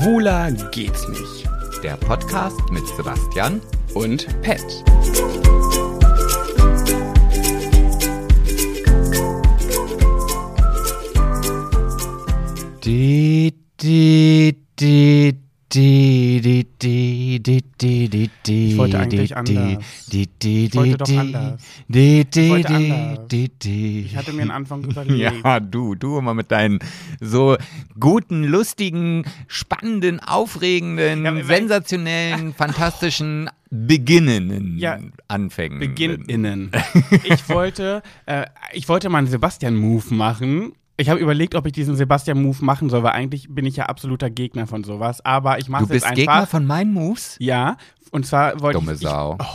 Schwuler geht's nicht. Der Podcast mit Sebastian Und Pet. Die, die, die, die, Ich wollte eigentlich anders. Ich wollte doch anders. Wollte anders. Ich hatte mir einen Anfang überlegt. Ja, du, du immer mit deinen so guten, lustigen, spannenden, aufregenden, Ja, sensationellen, fantastischen, beginnenden Ja, Anfängen. Beginn innen. Ich wollte, äh, ich wollte mal einen Sebastian-Move machen. Ich habe überlegt, ob ich diesen Sebastian-Move machen soll, weil eigentlich bin ich ja absoluter Gegner von sowas. Aber ich mache Du es bist jetzt Gegner einfach. von meinen Moves? ja, und zwar wollte Dumme ich, ich, Sau. ich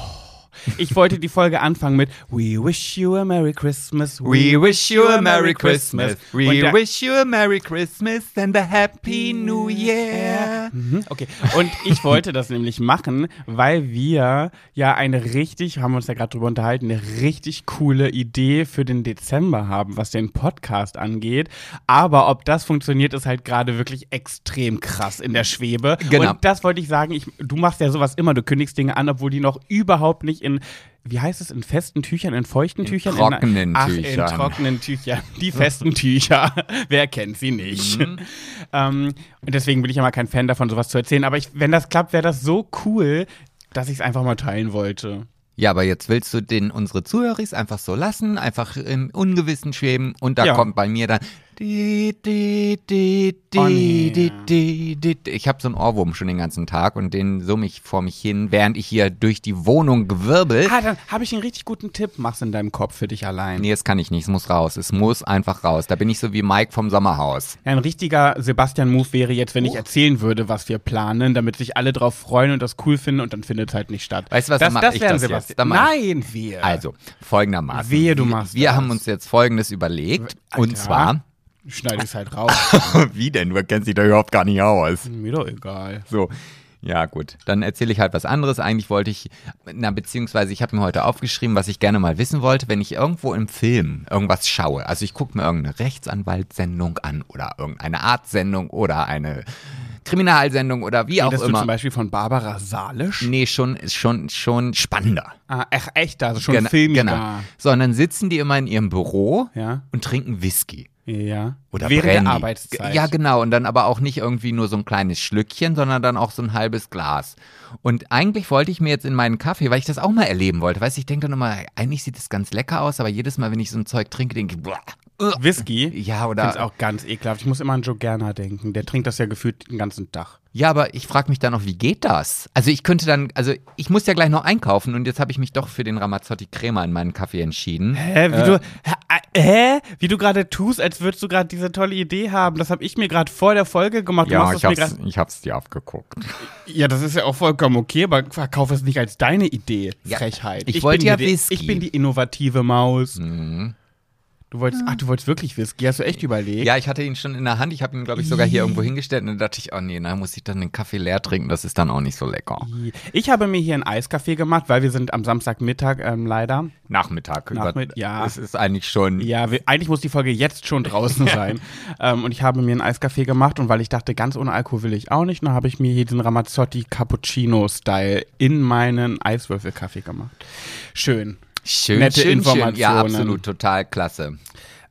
wollte die Folge anfangen mit We wish you a Merry Christmas. We wish you a Merry Christmas. We wish you a Merry Christmas and a Happy New Year. Mhm, Okay, und ich wollte das nämlich machen, weil wir ja eine richtig, haben wir uns ja gerade drüber unterhalten, eine richtig coole Idee für den Dezember haben, was den Podcast angeht. Aber ob das funktioniert, ist halt gerade wirklich extrem krass in der Schwebe. Genau. Und das wollte ich sagen, ich, du machst ja sowas immer, du kündigst Dinge an, obwohl die noch überhaupt nicht in, wie heißt es, in festen Tüchern, in feuchten Tüchern? trockenen Ach, Tüchern. in trockenen Tüchern. Die festen Tücher. Wer kennt sie nicht? Mhm. ähm, und deswegen bin ich ja mal kein Fan davon, sowas zu erzählen. Aber ich, wenn das klappt, wäre das so cool, dass ich es einfach mal teilen wollte. Ja, aber jetzt willst du den unsere Zuhörer einfach so lassen, einfach im Ungewissen schweben und da Ja. kommt bei mir dann die, die, die, die, Oh, nee. die, die, die, die. Ich habe so einen Ohrwurm schon den ganzen Tag und den summe ich vor mich hin, während ich hier durch die Wohnung gewirbel. Ah, dann habe ich einen richtig guten Tipp. Mach's in deinem Kopf für dich allein. Nee, das kann ich nicht, es muss raus. Es muss einfach raus. Da bin ich so wie Mike vom Sommerhaus. Ein richtiger Sebastian-Move wäre jetzt, wenn ich erzählen würde, was wir planen, damit sich alle drauf freuen und das cool finden und dann findet es halt nicht statt. Weißt du was, das, dann mach das ich das jetzt. Sebastian. Dann Nein, wir. Also, folgendermaßen. Wehe, du Wir- machst Wir das. haben uns jetzt folgendes überlegt. Und zwar, Schneide ich es halt raus. wie denn? Du kennst dich da überhaupt gar nicht aus. Mir doch egal. So. Ja, gut. Dann erzähle ich halt was anderes. Eigentlich wollte ich, na, beziehungsweise ich habe mir heute aufgeschrieben, was ich gerne mal wissen wollte, wenn ich irgendwo im Film irgendwas schaue. Also ich gucke mir irgendeine Rechtsanwaltssendung an oder irgendeine Arztsendung oder eine Kriminalsendung oder wie auch Redest du immer. zum Beispiel von Barbara Salisch? Nee, schon, schon, schon spannender. Ah, ach, echt, also schon Gena- filmiger. Genau. So, und dann sitzen die immer in ihrem Büro Ja. und trinken Whisky. Ja. Oder Während Brandy. der Arbeitszeit. Ja, genau. Und dann aber auch nicht irgendwie nur so ein kleines Schlückchen, sondern dann auch so ein halbes Glas. Und eigentlich wollte ich mir jetzt in meinen Kaffee, weil ich das auch mal erleben wollte, weißt du, ich denke dann immer, eigentlich sieht das ganz lecker aus, aber jedes Mal, wenn ich so ein Zeug trinke, denke ich, boah. Whisky? ja, Ich finde oder. auch ganz ekelhaft. Ich muss immer an Joe Gerner denken. Der trinkt das ja gefühlt den ganzen Tag. Ja, aber ich frage mich dann noch, wie geht das? Also ich könnte dann, also ich muss ja gleich noch einkaufen und jetzt habe ich mich doch für den Ramazzotti Crema in meinen Kaffee entschieden. Hä, wie du, hä, hä? Wie du gerade tust, als würdest du gerade diese tolle Idee haben. Das habe ich mir gerade vor der Folge gemacht. Du machst das mir grad- ich hab's dir abgeguckt. ja, das ist ja auch vollkommen okay, aber verkauf es nicht als deine Idee. Ja, Frechheit. ich wollte bin ja die, Whisky. Ich bin die innovative Maus. Mhm. Du wolltest, ach, du wolltest wirklich Whisky. Hast du echt überlegt? Ja, ich hatte ihn schon in der Hand. Ich habe ihn, glaube ich, sogar hier irgendwo hingestellt. Und dann dachte ich, oh nee, da muss ich dann den Kaffee leer trinken. Das ist dann auch nicht so lecker. Ich habe mir hier einen Eiskaffee gemacht, weil wir sind am Samstagmittag ähm, leider. Nachmittag. Nachmitt- über, ja. Es ist eigentlich schon. Ja, wir, eigentlich muss die Folge jetzt schon draußen sein. ähm, und ich habe mir einen Eiskaffee gemacht und weil ich dachte, ganz ohne Alkohol will ich auch nicht, dann habe ich mir hier diesen Ramazzotti Cappuccino-Style in meinen Eiswürfelkaffee gemacht. Schön. Schön, Nette schön, schön. Informationen. Ja, absolut, total klasse.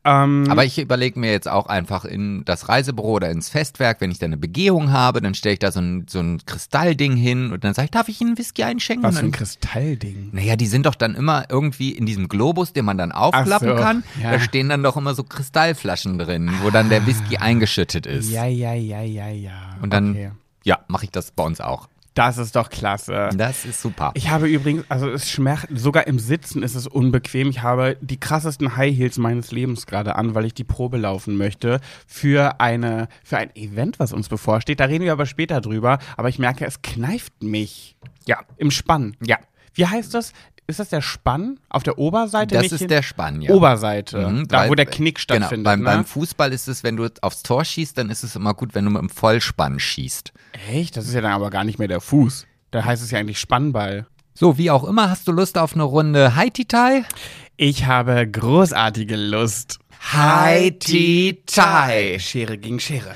Ähm, Aber ich überlege mir jetzt auch einfach in das Reisebüro oder ins Festwerk, wenn ich da eine Begehung habe, dann stelle ich da so ein, so ein Kristallding hin und dann sage ich, darf ich Ihnen einen Whisky einschenken? was für ein Kristallding. Naja, die sind doch dann immer irgendwie in diesem Globus, den man dann aufklappen so, kann. ja. Da stehen dann doch immer so Kristallflaschen drin, wo dann der Whisky eingeschüttet ist. Ja, ja, ja, ja, ja. Und dann, Okay. ja, mache ich das bei uns auch. Das ist doch klasse. Das ist super. Ich habe übrigens, also es schmerzt, sogar im Sitzen ist es unbequem. Ich habe die krassesten High Heels meines Lebens gerade an, weil ich die Probe laufen möchte für eine, für ein Event, was uns bevorsteht. Da reden wir aber später drüber. Aber ich merke, es kneift mich. Ja. Im Spann. Ja. Wie heißt das? Ist das der Spann auf der Oberseite? Das ist der Spann, ja. Oberseite. Mhm, da, weil- wo der Knick Genau, stattfindet. beim, ne? beim Fußball ist es, wenn du aufs Tor schießt, dann ist es immer gut, wenn du mit dem Vollspann schießt. Echt? Das ist ja dann aber gar nicht mehr der Fuß. Da heißt es ja eigentlich Spannball. So, wie auch immer, hast du Lust auf eine Runde Haiti-Tai? Ich habe großartige Lust. Haiti-Tai. Schere gegen Schere.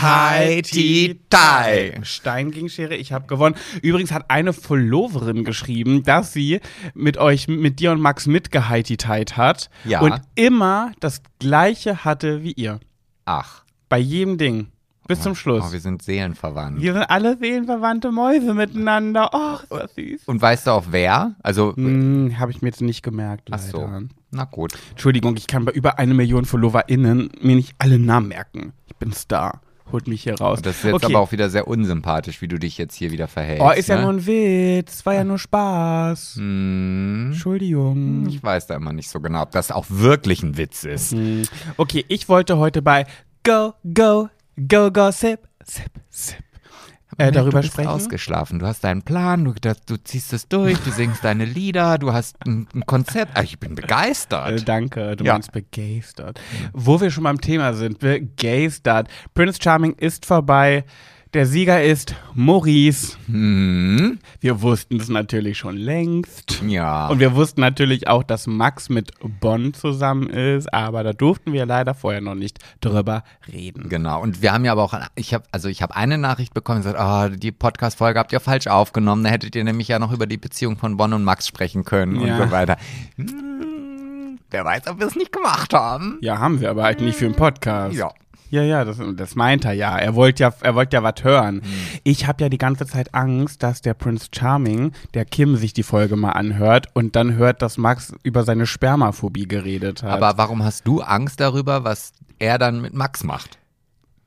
Hi, Ti, Tai. Stein gegen Schere, ich habe gewonnen. Übrigens hat eine Followerin geschrieben, dass sie mit euch, mit dir und Max mitgeheititeit hat Ja. und immer das gleiche hatte wie ihr. Ach. Bei jedem Ding. Bis zum Schluss. Oh, wir sind seelenverwandt. wir sind alle seelenverwandte Mäuse miteinander. Oh, ist das süß. Und weißt du auch wer? Also, Hm, habe ich mir jetzt nicht gemerkt, ach leider. so. Na gut. Entschuldigung, ich kann bei über eine Million FollowerInnen mir nicht alle Namen merken. Ich bin Star. Holt mich hier raus. Das ist jetzt okay. aber auch wieder sehr unsympathisch, wie du dich jetzt hier wieder verhältst. Oh, ist ja ne? nur ein Witz. War ja nur Spaß. Hm, Entschuldigung. ich weiß da immer nicht so genau, ob das auch wirklich ein Witz ist. Hm. Okay, ich wollte heute bei Go, Go, Go, Go, Sip, Sip, Sip äh, darüber du bist sprechen. ausgeschlafen. Du hast deinen Plan, du, du ziehst es durch, du singst deine Lieder, du hast ein, ein Konzept. Ah, Ich bin Äh, begeistert. danke, du Ja. meinst begeistert. Wo wir schon beim Thema sind, begeistert. Prince Charming ist vorbei. Der Sieger ist Maurice. Hm, Wir wussten es natürlich schon längst. ja. Und wir wussten natürlich auch, dass Max mit Bonn zusammen ist, aber da durften wir leider vorher noch nicht drüber reden. Genau, und wir haben ja aber auch, ich habe, also ich habe eine Nachricht bekommen, die sagt, oh, die Podcast-Folge habt ihr falsch aufgenommen, da hättet ihr nämlich ja noch über die Beziehung von Bon und Max sprechen können Ja. und so weiter. Hm, wer weiß, ob wir es nicht gemacht haben. Ja, haben wir aber halt nicht für einen Podcast. Ja. Ja, ja, das, das meint er ja. Er wollte ja, er wollte ja was hören. Hm. Ich habe ja die ganze Zeit Angst, dass der Prince Charming, der Kim sich die Folge mal anhört und dann hört, dass Max über seine Spermaphobie geredet hat. Aber warum hast du Angst darüber, was er dann mit Max macht?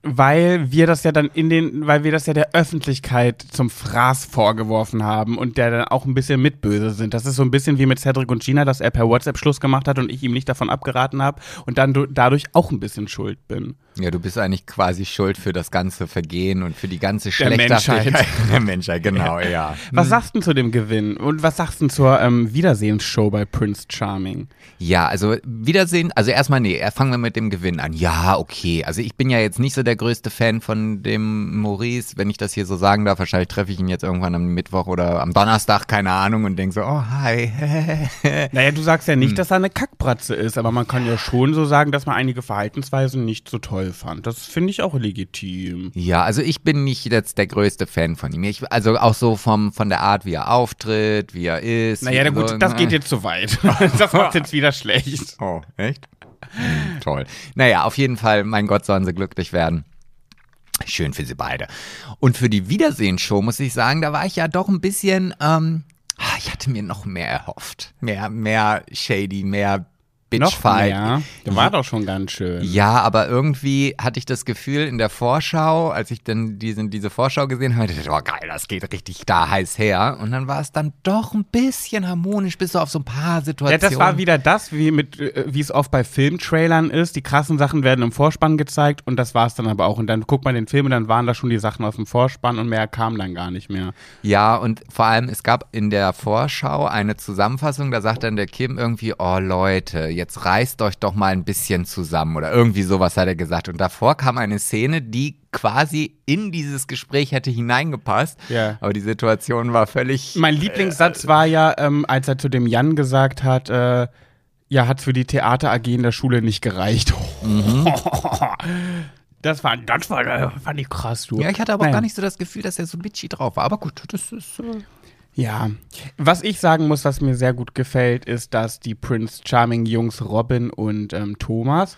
weil wir das ja dann in den, weil wir das ja der Öffentlichkeit zum Fraß vorgeworfen haben und der dann auch ein bisschen mitböse sind. Das ist so ein bisschen wie mit Cedric und Gina, dass er per WhatsApp Schluss gemacht hat und ich ihm nicht davon abgeraten habe und dann du, dadurch auch ein bisschen schuld bin. Ja, du bist eigentlich quasi schuld für das ganze Vergehen und für die ganze Der Menschheit. der Menschheit. Genau, ja. Was sagst du denn zu dem Gewinn und was sagst du denn zur ähm, Wiedersehensshow bei Prince Charming? Ja, also Wiedersehen, also erstmal nee, er fangen wir mit dem Gewinn an. Ja, okay. Also ich bin ja jetzt nicht so der größte Fan von dem Maurice, wenn ich das hier so sagen darf. Wahrscheinlich treffe ich ihn jetzt irgendwann am Mittwoch oder am Donnerstag, keine Ahnung, und denke so, oh hi. Naja, du sagst ja Hm. nicht, dass er eine Kackbratze ist, aber man kann ja schon so sagen, dass man einige Verhaltensweisen nicht so toll fand. Das finde ich auch legitim. Ja, also ich bin nicht jetzt der größte Fan von ihm. Ich, also auch so vom, von der Art, wie er auftritt, wie er ist. Naja, gut, so, das ne? geht jetzt zu weit. Das macht jetzt wieder schlecht. Oh, echt? Hm, toll. Naja, auf jeden Fall, mein Gott, sollen sie glücklich werden. Schön für sie beide. Und für die Wiedersehensshow muss ich sagen, da war ich ja doch ein bisschen, ähm, ah, ich hatte mir noch mehr erhofft. Mehr, mehr shady, mehr Bitchfight. mehr. Der war doch schon ganz schön. Ja, aber irgendwie hatte ich das Gefühl in der Vorschau, als ich dann diesen, diese Vorschau gesehen habe, dachte ich, oh geil, das geht richtig da heiß her. Und dann war es dann doch ein bisschen harmonisch, bis so auf so ein paar Ja, Situationen. das war wieder das, wie mit, äh, wie es oft bei Filmtrailern ist. Die krassen Sachen werden im Vorspann gezeigt und das war es dann aber auch. Und dann guckt man den Film und dann waren da schon die Sachen aus dem Vorspann und mehr kam dann gar nicht mehr. Ja, und vor allem, es gab in der Vorschau eine Zusammenfassung, da sagt dann der Kim irgendwie, oh Leute, jetzt reißt euch doch mal ein bisschen zusammen oder irgendwie sowas hat er gesagt. Und davor kam eine Szene, die quasi in dieses Gespräch hätte hineingepasst, Ja. aber die Situation war völlig... Mein Lieblingssatz war ja, ähm, als er zu dem Jan gesagt hat, äh, ja, hat für die Theater AG in der Schule nicht gereicht. Das war, das war, das fand ich krass, du. Ja, ich hatte aber auch Naja. gar nicht so das Gefühl, dass er so bitchy drauf war. Aber gut, das ist... Äh Ja, was ich sagen muss, was mir sehr gut gefällt, ist, dass die Prince Charming Jungs Robin und ähm, Thomas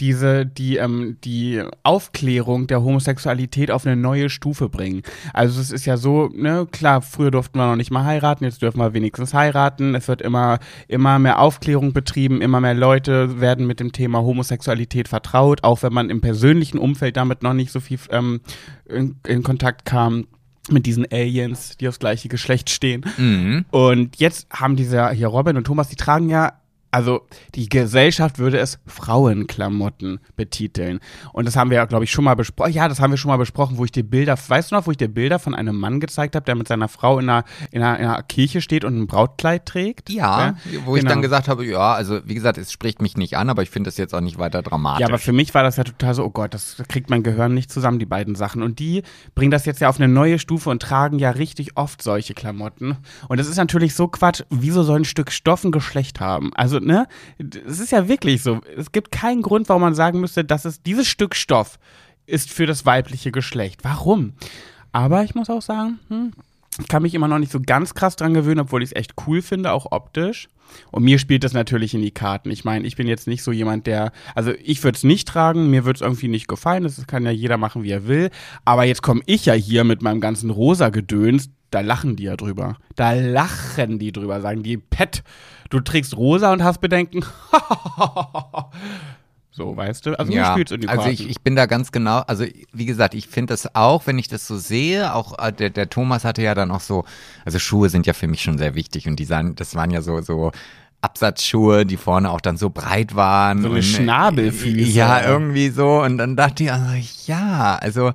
diese die ähm, die Aufklärung der Homosexualität auf eine neue Stufe bringen. Also es ist ja so, ne, klar, früher durften wir noch nicht mal heiraten, jetzt dürfen wir wenigstens heiraten. Es wird immer immer mehr Aufklärung betrieben, immer mehr Leute werden mit dem Thema Homosexualität vertraut, auch wenn man im persönlichen Umfeld damit noch nicht so viel ähm, in, in Kontakt kam mit diesen Aliens, die aufs gleiche Geschlecht stehen. mhm. Und jetzt haben diese hier Robin und Thomas, die tragen ja, also die Gesellschaft würde es Frauenklamotten betiteln. Und das haben wir ja, glaube ich, schon mal besprochen. Ja, das haben wir schon mal besprochen, wo ich dir Bilder, weißt du noch, wo ich dir Bilder von einem Mann gezeigt habe, der mit seiner Frau in einer, in einer, in einer Kirche steht und ein Brautkleid trägt? Ja, wo ich genau. dann gesagt habe, ja, also wie gesagt, es spricht mich nicht an, aber ich finde das jetzt auch nicht weiter dramatisch. Ja, aber für mich war das ja total so, oh Gott, das kriegt mein Gehirn nicht zusammen, die beiden Sachen. Und die bringen das jetzt ja auf eine neue Stufe und tragen ja richtig oft solche Klamotten. Und das ist natürlich so Quatsch, wieso soll ein Stück Stoff ein Geschlecht haben? Also, ne, es ist ja wirklich so. Es gibt keinen Grund, warum man sagen müsste, dass es dieses Stück Stoff ist für das weibliche Geschlecht. Warum? Aber ich muss auch sagen, hm, ich kann mich immer noch nicht so ganz krass dran gewöhnen, obwohl ich es echt cool finde, auch optisch. Und mir spielt das natürlich in die Karten. Ich meine, ich bin jetzt nicht so jemand, der, also ich würde es nicht tragen, mir würde es irgendwie nicht gefallen, das kann ja jeder machen, wie er will. Aber jetzt komme ich ja hier mit meinem ganzen rosa Gedöns, da lachen die ja drüber. Da lachen die drüber, sagen die, Pet, du trägst rosa und hast Bedenken. so, weißt du? Also ja, spielt's in die Karten. also ich, ich bin da ganz genau, also wie gesagt, ich finde das auch, wenn ich das so sehe, auch äh, der, der Thomas hatte ja dann auch so, also Schuhe sind ja für mich schon sehr wichtig und die sahen, das waren ja so, so Absatzschuhe, die vorne auch dann so breit waren. So eine äh, Schnabelfüße. Ja, irgendwie so und dann dachte ich, also, ja, also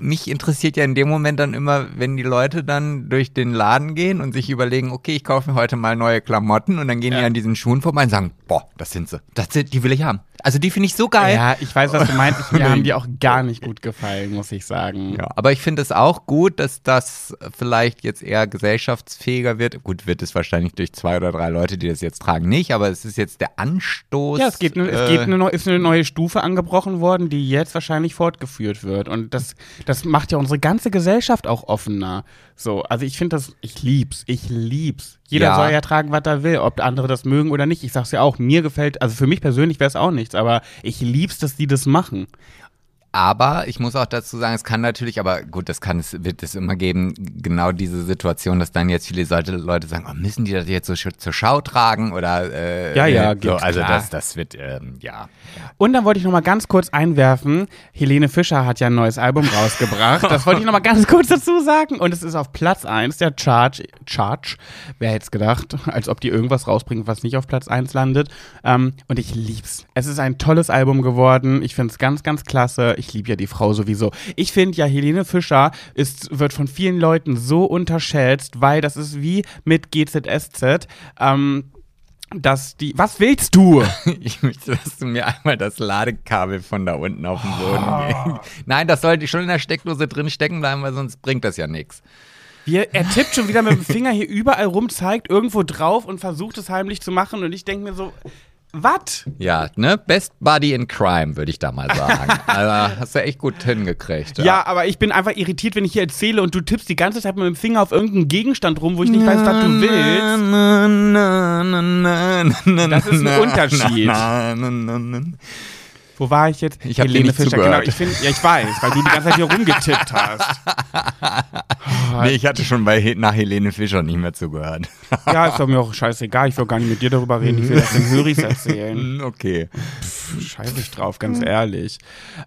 mich interessiert ja in dem Moment dann immer, wenn die Leute dann durch den Laden gehen und sich überlegen, okay, ich kaufe mir heute mal neue Klamotten und dann gehen Ja. die an diesen Schuhen vorbei und sagen, boah, das sind sie. Das sind, die will ich haben. Also die finde ich so geil. Ja, ich weiß, was du meinst. Mir haben die auch gar nicht gut gefallen, muss ich sagen. Ja, aber ich finde es auch gut, dass das vielleicht jetzt eher gesellschaftsfähiger wird. Gut, wird es wahrscheinlich durch zwei oder drei Leute, die das jetzt tragen, nicht, aber es ist jetzt der Anstoß. Ja, es, geht, ne- es äh, geht eine, neu- ist eine neue Stufe angebrochen worden, die jetzt wahrscheinlich fortgeführt wird. Und das, das macht ja unsere ganze Gesellschaft auch offener. So, also ich finde das, ich lieb's, ich lieb's. Jeder Ja. soll ja tragen, was er will, ob andere das mögen oder nicht. Ich sag's ja auch, mir gefällt, also für mich persönlich wäre es auch nichts, aber ich lieb's, dass die das machen. Aber ich muss auch dazu sagen, es kann natürlich, aber gut, das kann es, wird es immer geben, genau diese Situation, dass dann jetzt viele Leute, sagen, oh, müssen die das jetzt so zur Schau tragen oder äh, Ja, ja, äh, so, also klar. das, das wird, ähm, ja. Und dann wollte ich noch mal ganz kurz einwerfen, Helene Fischer hat ja ein neues Album rausgebracht. Das wollte ich noch mal ganz kurz dazu sagen. Und es ist auf Platz 1 der Charge. Charge, wer hätte es gedacht, als ob die irgendwas rausbringen, was nicht auf Platz 1 landet. Ähm, und ich lieb's. Es ist ein tolles Album geworden. Ich finde es ganz, ganz klasse. Ich liebe ja die Frau sowieso. Ich finde ja, Helene Fischer ist, wird von vielen Leuten so unterschätzt, weil das ist wie mit GZSZ. Ähm, dass die. Was willst du? Ich möchte, dass du mir einmal das Ladekabel von da unten auf den Boden gehst. Nein, das sollte schon in der Steckdose drin stecken bleiben, weil sonst bringt das ja nichts. Wir, er tippt schon wieder mit dem Finger hier überall rum, zeigt irgendwo drauf und versucht es heimlich zu machen. Und ich denke mir so, was? Ja, ne? Best Buddy in Crime, würde ich da mal sagen. also, hast du echt gut hingekriegt. Ja. aber ich bin einfach irritiert, wenn ich hier erzähle und du tippst die ganze Zeit mit dem Finger auf irgendeinen Gegenstand rum, wo ich nicht weiß, was du willst. Das ist ein Unterschied. Wo war ich jetzt? Ich hab dir nicht Fischer, zugehört. genau. Ich find, ja, ich weiß, weil du die ganze Zeit hier rumgetippt hast. Nee, ich hatte schon bei nach Helene Fischer nicht mehr zugehört. Ja, ist doch mir auch scheißegal. Ich will gar nicht mit dir darüber reden. Ich will das den Höris erzählen. Hm, okay. Scheiße ich drauf, ganz ehrlich.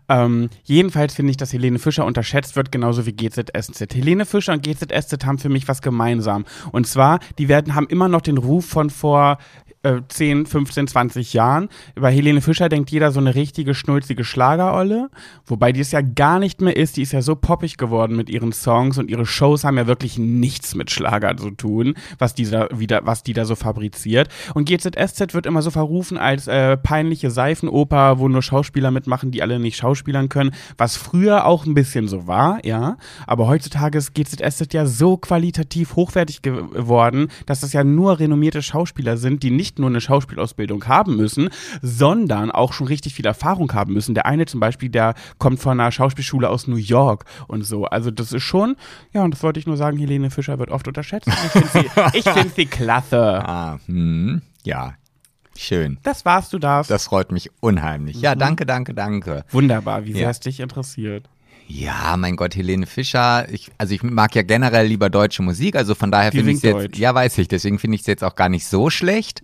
Ähm, jedenfalls finde ich, dass Helene Fischer unterschätzt wird, genauso wie GZSZ. Helene Fischer und GZSZ haben für mich was gemeinsam. Und zwar, die werden, haben immer noch den Ruf von vor äh, 10, 15, 20 Jahren. Über Helene Fischer denkt jeder so eine richtige, schnulzige Schlagerolle. Wobei die es ja gar nicht mehr ist. Die ist ja so poppig geworden mit ihren Songs und ihre Shows haben ja wirklich nichts mit Schlager zu tun, was die da, wieder, was die da so fabriziert. Und GZSZ wird immer so verrufen als äh, peinliche Seifenoper, wo nur Schauspieler mitmachen, die alle nicht schauspielern können. Was früher auch ein bisschen so war, ja. Aber heutzutage ist GZSZ ja so qualitativ hochwertig geworden, dass das ja nur renommierte Schauspieler sind, die nicht nur eine Schauspielausbildung haben müssen, sondern auch schon richtig viel Erfahrung haben müssen. Der eine zum Beispiel, der kommt von einer Schauspielschule aus New York und so. Also das ist schon, ja, und das wollte ich nur sagen, Helene Fischer wird oft unterschätzt. Ich finde sie, ich find sie klasse. Ah, hm, ja. Schön. Das war's, du darfst. Das freut mich unheimlich. Mhm. Ja, danke, danke, danke. Wunderbar, wie sehr Ja. es dich interessiert. Ja, mein Gott, Helene Fischer. Ich, also ich mag ja generell lieber deutsche Musik, also von daher finde ich es jetzt, deutsch. ja, weiß ich, deswegen finde ich es jetzt auch gar nicht so schlecht.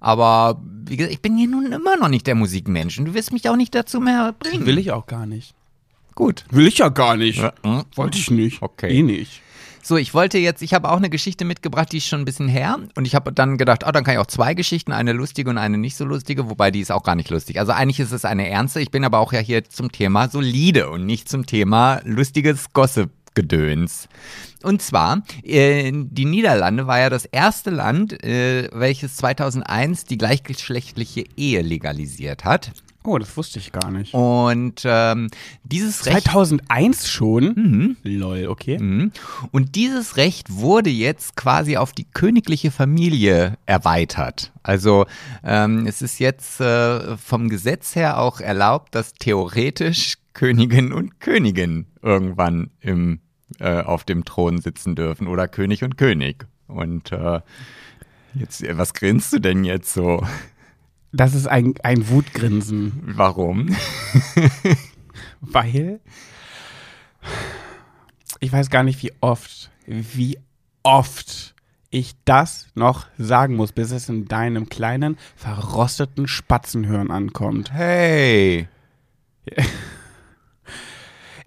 Aber wie gesagt, ich bin hier nun immer noch nicht der Musikmensch und du wirst mich auch nicht dazu mehr bringen. Will ich auch gar nicht. Gut. Will ich ja gar nicht. Ja, hm. Wollte ich nicht. Okay. Eh nicht. So, ich wollte jetzt, ich habe auch eine Geschichte mitgebracht, die ist schon ein bisschen her. Und ich habe dann gedacht, oh, dann kann ich auch zwei Geschichten, eine lustige und eine nicht so lustige, wobei die ist auch gar nicht lustig. Also eigentlich ist es eine ernste. Ich bin aber auch ja hier zum Thema solide und nicht zum Thema lustiges Gossip-Gedöns. Und zwar, äh, die Niederlande war ja das erste Land, äh, welches 2001 die gleichgeschlechtliche Ehe legalisiert hat. Oh, das wusste ich gar nicht. Und ähm, dieses Recht 2001 schon? Lol, okay. Mhm. Und dieses Recht wurde jetzt quasi auf die königliche Familie erweitert. Also ähm, es ist jetzt äh, vom Gesetz her auch erlaubt, dass theoretisch Königin und Königin irgendwann im, äh, auf dem Thron sitzen dürfen oder König und König. Und äh, jetzt, was grinst du denn jetzt so? Das ist ein, ein Wutgrinsen. Warum? Weil ich weiß gar nicht, wie oft, wie oft ich das noch sagen muss, bis es in deinem kleinen, verrosteten Spatzenhirn ankommt. Hey.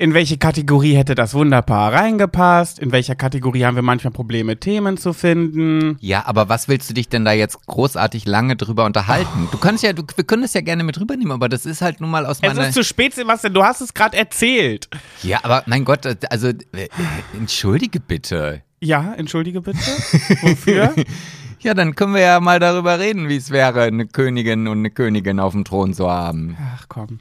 In welche Kategorie hätte das Wunderpaar reingepasst? In welcher Kategorie haben wir manchmal Probleme, Themen zu finden? Ja, aber was willst du dich denn da jetzt großartig lange drüber unterhalten? Du kannst ja, du, wir können es ja gerne mit rübernehmen, aber das ist halt nun mal aus Es meiner. ist zu spät, Sebastian, du hast es gerade erzählt. ja, aber mein Gott, also äh, äh, entschuldige bitte. Ja, entschuldige bitte. Wofür? Ja, dann können wir ja mal darüber reden, wie es wäre, eine Königin und eine Königin auf dem Thron zu haben. Ach komm.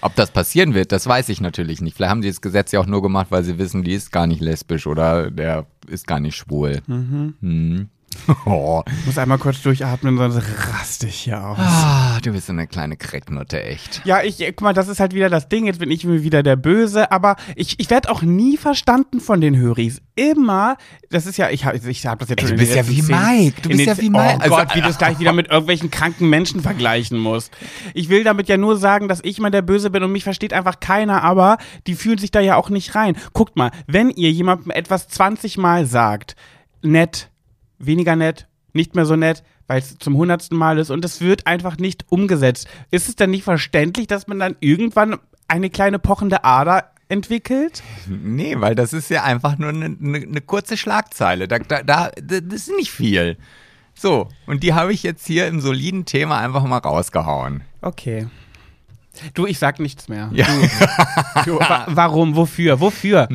Ob das passieren wird, das weiß ich natürlich nicht. Vielleicht haben die das Gesetz ja auch nur gemacht, weil sie wissen, die ist gar nicht lesbisch oder der ist gar nicht schwul. Mhm. Oh. Ich muss einmal kurz durchatmen, sonst raste ich hier aus. Ah, du bist so eine kleine Krecknutte, echt. Ja, ich, guck mal, das ist halt wieder das Ding. Jetzt bin ich wieder der Böse, aber ich, ich werde auch nie verstanden von den Höris. Immer, das ist ja, ich habe ich hab das jetzt Ey, schon du bist ja wie zehn- Mike, du bist ja wie Mike. Oh Also- Gott, wie du es gleich wieder mit irgendwelchen kranken Menschen vergleichen musst. Ich will damit ja nur sagen, dass ich mal der Böse bin und mich versteht einfach keiner, aber die fühlen sich da ja auch nicht rein. Guckt mal, wenn ihr jemandem etwas 20 Mal sagt, nett, weniger nett, nicht mehr so nett, weil es zum hundertsten Mal ist und es wird einfach nicht umgesetzt. Ist es denn nicht verständlich, dass man dann irgendwann eine kleine pochende Ader entwickelt? Nee, weil das ist ja einfach nur eine, eine, eine kurze Schlagzeile. Da, da, da, das ist nicht viel. So, und die habe ich jetzt hier im soliden Thema einfach mal rausgehauen. Okay. Du, ich sag nichts mehr. Ja. Du, du, wa warum? Wofür? Wofür?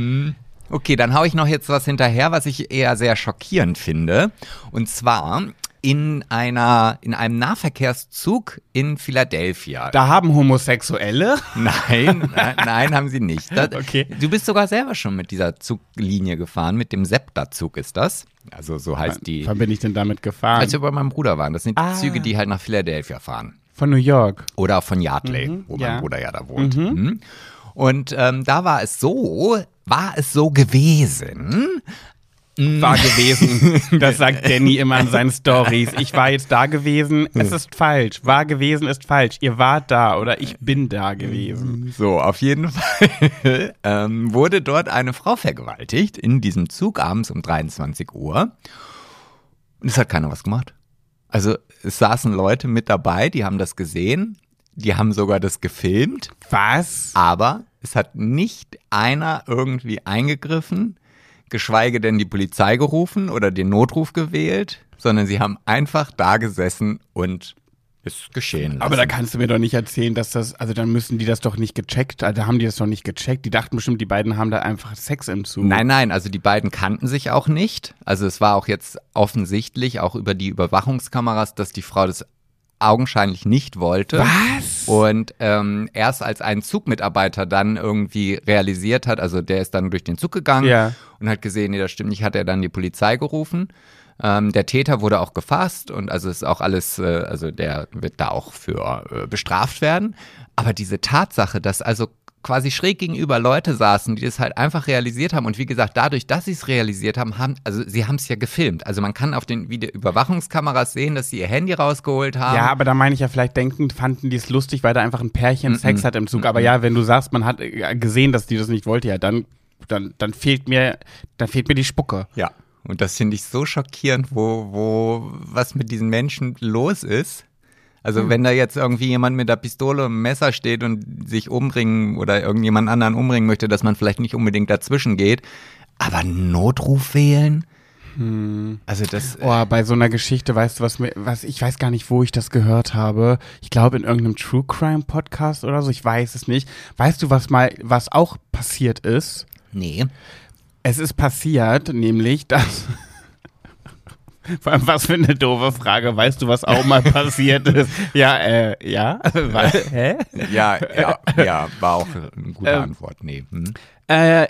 Okay, dann hau ich noch jetzt was hinterher, was ich eher sehr schockierend finde. Und zwar in einer, in einem Nahverkehrszug in Philadelphia. Da haben Homosexuelle? Nein, nein, nein, haben sie nicht. Das, Okay. Du bist sogar selber schon mit dieser Zuglinie gefahren, mit dem SEPTA-Zug ist das. Also so heißt die. Wann bin ich denn damit gefahren? Als wir bei meinem Bruder waren. Das sind die Ah. Züge, die halt nach Philadelphia fahren. Von New York. Oder von Yardley, wo ja. mein Bruder ja da wohnt. Mhm. Und ähm, da war es so, war es so gewesen. War gewesen. Das sagt Danny immer in seinen Stories. Ich war jetzt da gewesen. Es ist falsch. War gewesen ist falsch. Ihr wart da oder ich bin da gewesen. So, auf jeden Fall ähm, wurde dort eine Frau vergewaltigt in diesem Zug abends um 23 Uhr. Und es hat keiner was gemacht. Also es saßen Leute mit dabei, die haben das gesehen, die haben sogar das gefilmt, Was? aber es hat nicht einer irgendwie eingegriffen, geschweige denn die Polizei gerufen oder den Notruf gewählt, sondern sie haben einfach da gesessen und es geschehen lassen. Aber da kannst du mir doch nicht erzählen, dass das, also dann müssen die das doch nicht gecheckt, also haben die das doch nicht gecheckt. Die dachten bestimmt, die beiden haben da einfach Sex im Zug. Nein, nein, also die beiden kannten sich auch nicht. Also es war auch jetzt offensichtlich, auch über die Überwachungskameras, dass die Frau das augenscheinlich nicht wollte. Was? Und ähm, erst als ein Zugmitarbeiter dann irgendwie realisiert hat, also der ist dann durch den Zug gegangen Ja. und hat gesehen, nee, das stimmt nicht, hat er dann die Polizei gerufen. Ähm, der Täter wurde auch gefasst und also ist auch alles, äh, also der wird da auch für äh, bestraft werden. Aber diese Tatsache, dass also quasi schräg gegenüber Leute saßen, die das halt einfach realisiert haben und wie gesagt, dadurch, dass sie es realisiert haben, haben, also sie haben es ja gefilmt. Also man kann auf den Videoüberwachungskameras sehen, dass sie ihr Handy rausgeholt haben. Ja, aber da meine ich ja, vielleicht denken, fanden die es lustig, weil da einfach ein Pärchen Sex hat im Zug. Aber ja, wenn du sagst, man hat äh, gesehen, dass die das nicht wollte, ja, dann, dann, dann fehlt mir, dann fehlt mir die Spucke. Ja. Und das finde ich so schockierend, wo, wo, was mit diesen Menschen los ist. Also wenn da jetzt irgendwie jemand mit der Pistole und Messer steht und sich umbringen oder irgendjemand anderen umbringen möchte, dass man vielleicht nicht unbedingt dazwischen geht. Aber Notruf wählen? Also das. Oh, bei so einer Geschichte, weißt du, was mir, was, ich weiß gar nicht, wo ich das gehört habe. Ich glaube in irgendeinem True Crime Podcast oder so, ich weiß es nicht. Weißt du, was mal, was auch passiert ist? Nee. Es ist passiert, nämlich, dass. Vor allem, was für eine doofe Frage. Weißt du, was auch mal passiert ist? Ja, äh, ja. Weil, hä? Ja, ja, ja, war auch eine gute Ähm, Antwort. Nee. Hm. Äh,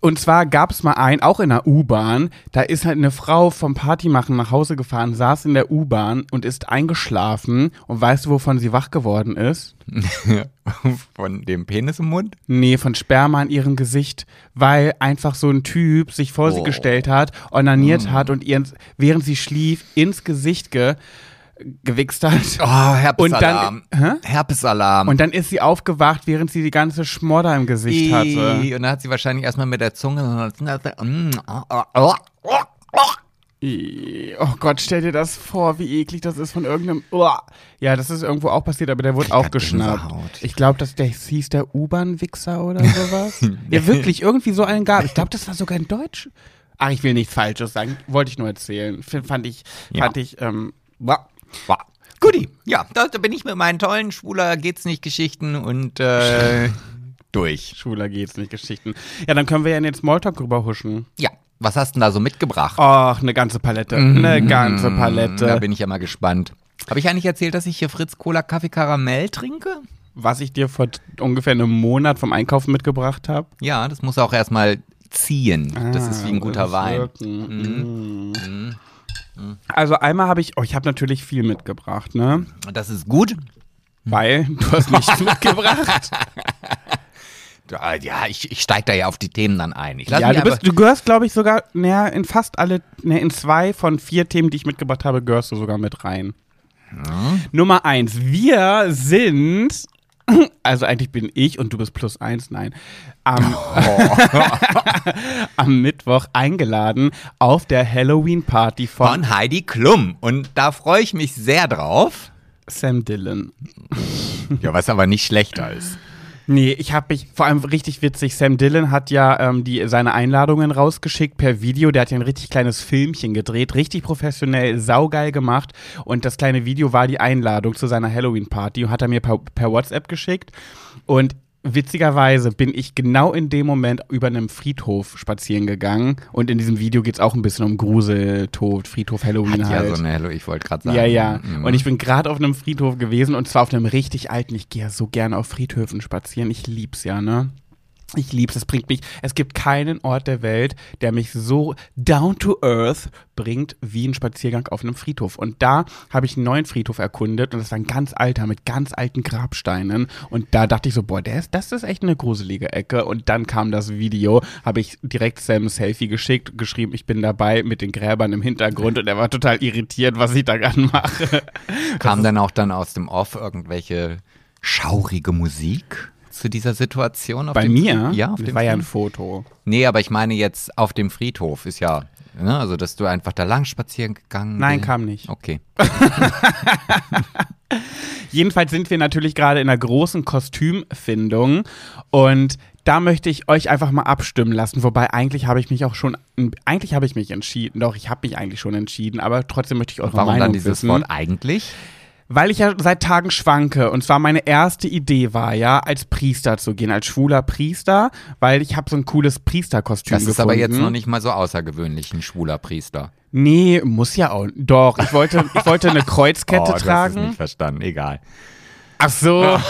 Und zwar gab es mal einen, auch in der U-Bahn, da ist halt eine Frau vom Partymachen nach Hause gefahren, saß in der U-Bahn und ist eingeschlafen. Und weißt du, wovon sie wach geworden ist? Von dem Penis im Mund? Nee, von Sperma in ihrem Gesicht, weil einfach so ein Typ sich vor sie Oh. gestellt hat, onaniert hat und ihr, während sie schlief, ins Gesicht ge, gewichst hat. Oh, Herpesalarm. Hä? Herpesalarm. Und dann ist sie aufgewacht, während sie die ganze Schmodder im Gesicht hatte. Und dann hat sie wahrscheinlich erstmal mit der Zunge. Ih, Oh Gott, stell dir das vor, wie eklig das ist von irgendeinem. Ja, das ist irgendwo auch passiert, aber der wurde auch hab geschnappt. Ich glaube, dass der hieß der U-Bahn-Wichser oder sowas. ja, wirklich, irgendwie so einen gab. Ich glaube, das war sogar in Deutsch. Ach, ich will nichts Falsches sagen. Wollte ich nur erzählen. Fand ich, Ja. fand ich, ähm. Wow. Guti, ja, da, da bin ich mit meinen tollen Schwuler geht's nicht Geschichten und äh, durch. schwuler geht's nicht, Geschichten. Ja, dann können wir ja in den Smalltalk rüberhuschen. Ja, was hast du denn da so mitgebracht? Ach, eine ganze Palette. Eine ganze Palette. Da bin ich ja mal gespannt. Habe ich eigentlich erzählt, dass ich hier Fritz Cola Kaffee Karamell trinke? Was ich dir vor ungefähr einem Monat vom Einkaufen mitgebracht habe. Ja, das muss auch erstmal ziehen. das ist wie ein guter Wein. Wein. Also einmal habe ich, oh, ich habe natürlich viel mitgebracht, ne? Das ist gut. Weil du hast nichts mitgebracht. Ja, Ja, ich, ich steige da ja auf die Themen dann ein. Ja, du, bist, du gehörst, glaube ich, sogar näher in fast alle, ne, in zwei von vier Themen, die ich mitgebracht habe, gehörst du sogar mit rein. Nummer eins. Wir sind, also eigentlich bin ich und du bist plus eins, nein, am, am Mittwoch eingeladen auf der Halloween-Party von, von Heidi Klum. Und da freue ich mich sehr drauf. Sam Dillon. Ja, was aber nicht schlechter ist. Nee, ich habe mich, vor allem richtig witzig, Sam Dillon hat ja ähm, die, seine Einladungen rausgeschickt per Video. Der hat ja ein richtig kleines Filmchen gedreht, richtig professionell, saugeil gemacht. Und das kleine Video war die Einladung zu seiner Halloween-Party und hat er mir per, per WhatsApp geschickt. Und witzigerweise bin ich genau in dem Moment über einem Friedhof spazieren gegangen. Und in diesem Video geht es auch ein bisschen um Grusel, Tod, Friedhof, Halloween Hat halt. ja so eine Hello, ich wollte gerade sagen. Ja, ja. Mhm. Und ich bin gerade auf einem Friedhof gewesen und zwar auf einem richtig alten. Ich gehe ja so gerne auf Friedhöfen spazieren. Ich lieb's ja, ne? Ich lieb's. Es bringt mich. Es gibt keinen Ort der Welt, der mich so down to earth bringt wie ein Spaziergang auf einem Friedhof. Und da habe ich einen neuen Friedhof erkundet und das war ein ganz alter mit ganz alten Grabsteinen. Und da dachte ich so, boah, der ist, das ist echt eine gruselige Ecke. Und dann kam das Video, habe ich direkt Sam Selfie geschickt, geschrieben, ich bin dabei mit den Gräbern im Hintergrund und er war total irritiert, was ich da gerade mache. Kam dann auch dann aus dem Off irgendwelche schaurige Musik zu dieser Situation? Auf Bei dem mir? Ja, auf das dem war ja ein Friedhof? Foto. Nee, aber ich meine jetzt auf dem Friedhof ist ja, ne, also dass du einfach da lang spazieren gegangen Nein, bist. kam nicht. Okay. Jedenfalls sind wir natürlich gerade in einer großen Kostümfindung und da möchte ich euch einfach mal abstimmen lassen. Wobei eigentlich habe ich mich auch schon, eigentlich habe ich mich entschieden. Doch, ich habe mich eigentlich schon entschieden, aber trotzdem möchte ich eure Warum Meinung dann dieses wissen. Wort eigentlich? Weil ich ja seit Tagen schwanke. Und zwar meine erste Idee war ja, als Priester zu gehen, als schwuler Priester, weil ich habe so ein cooles Priesterkostüm Das gefunden. ist aber jetzt noch nicht mal so außergewöhnlich, ein schwuler Priester. Nee, muss ja auch. Doch, ich wollte, ich wollte eine Kreuzkette oh, du hast es tragen. nicht verstanden, egal. Ach so.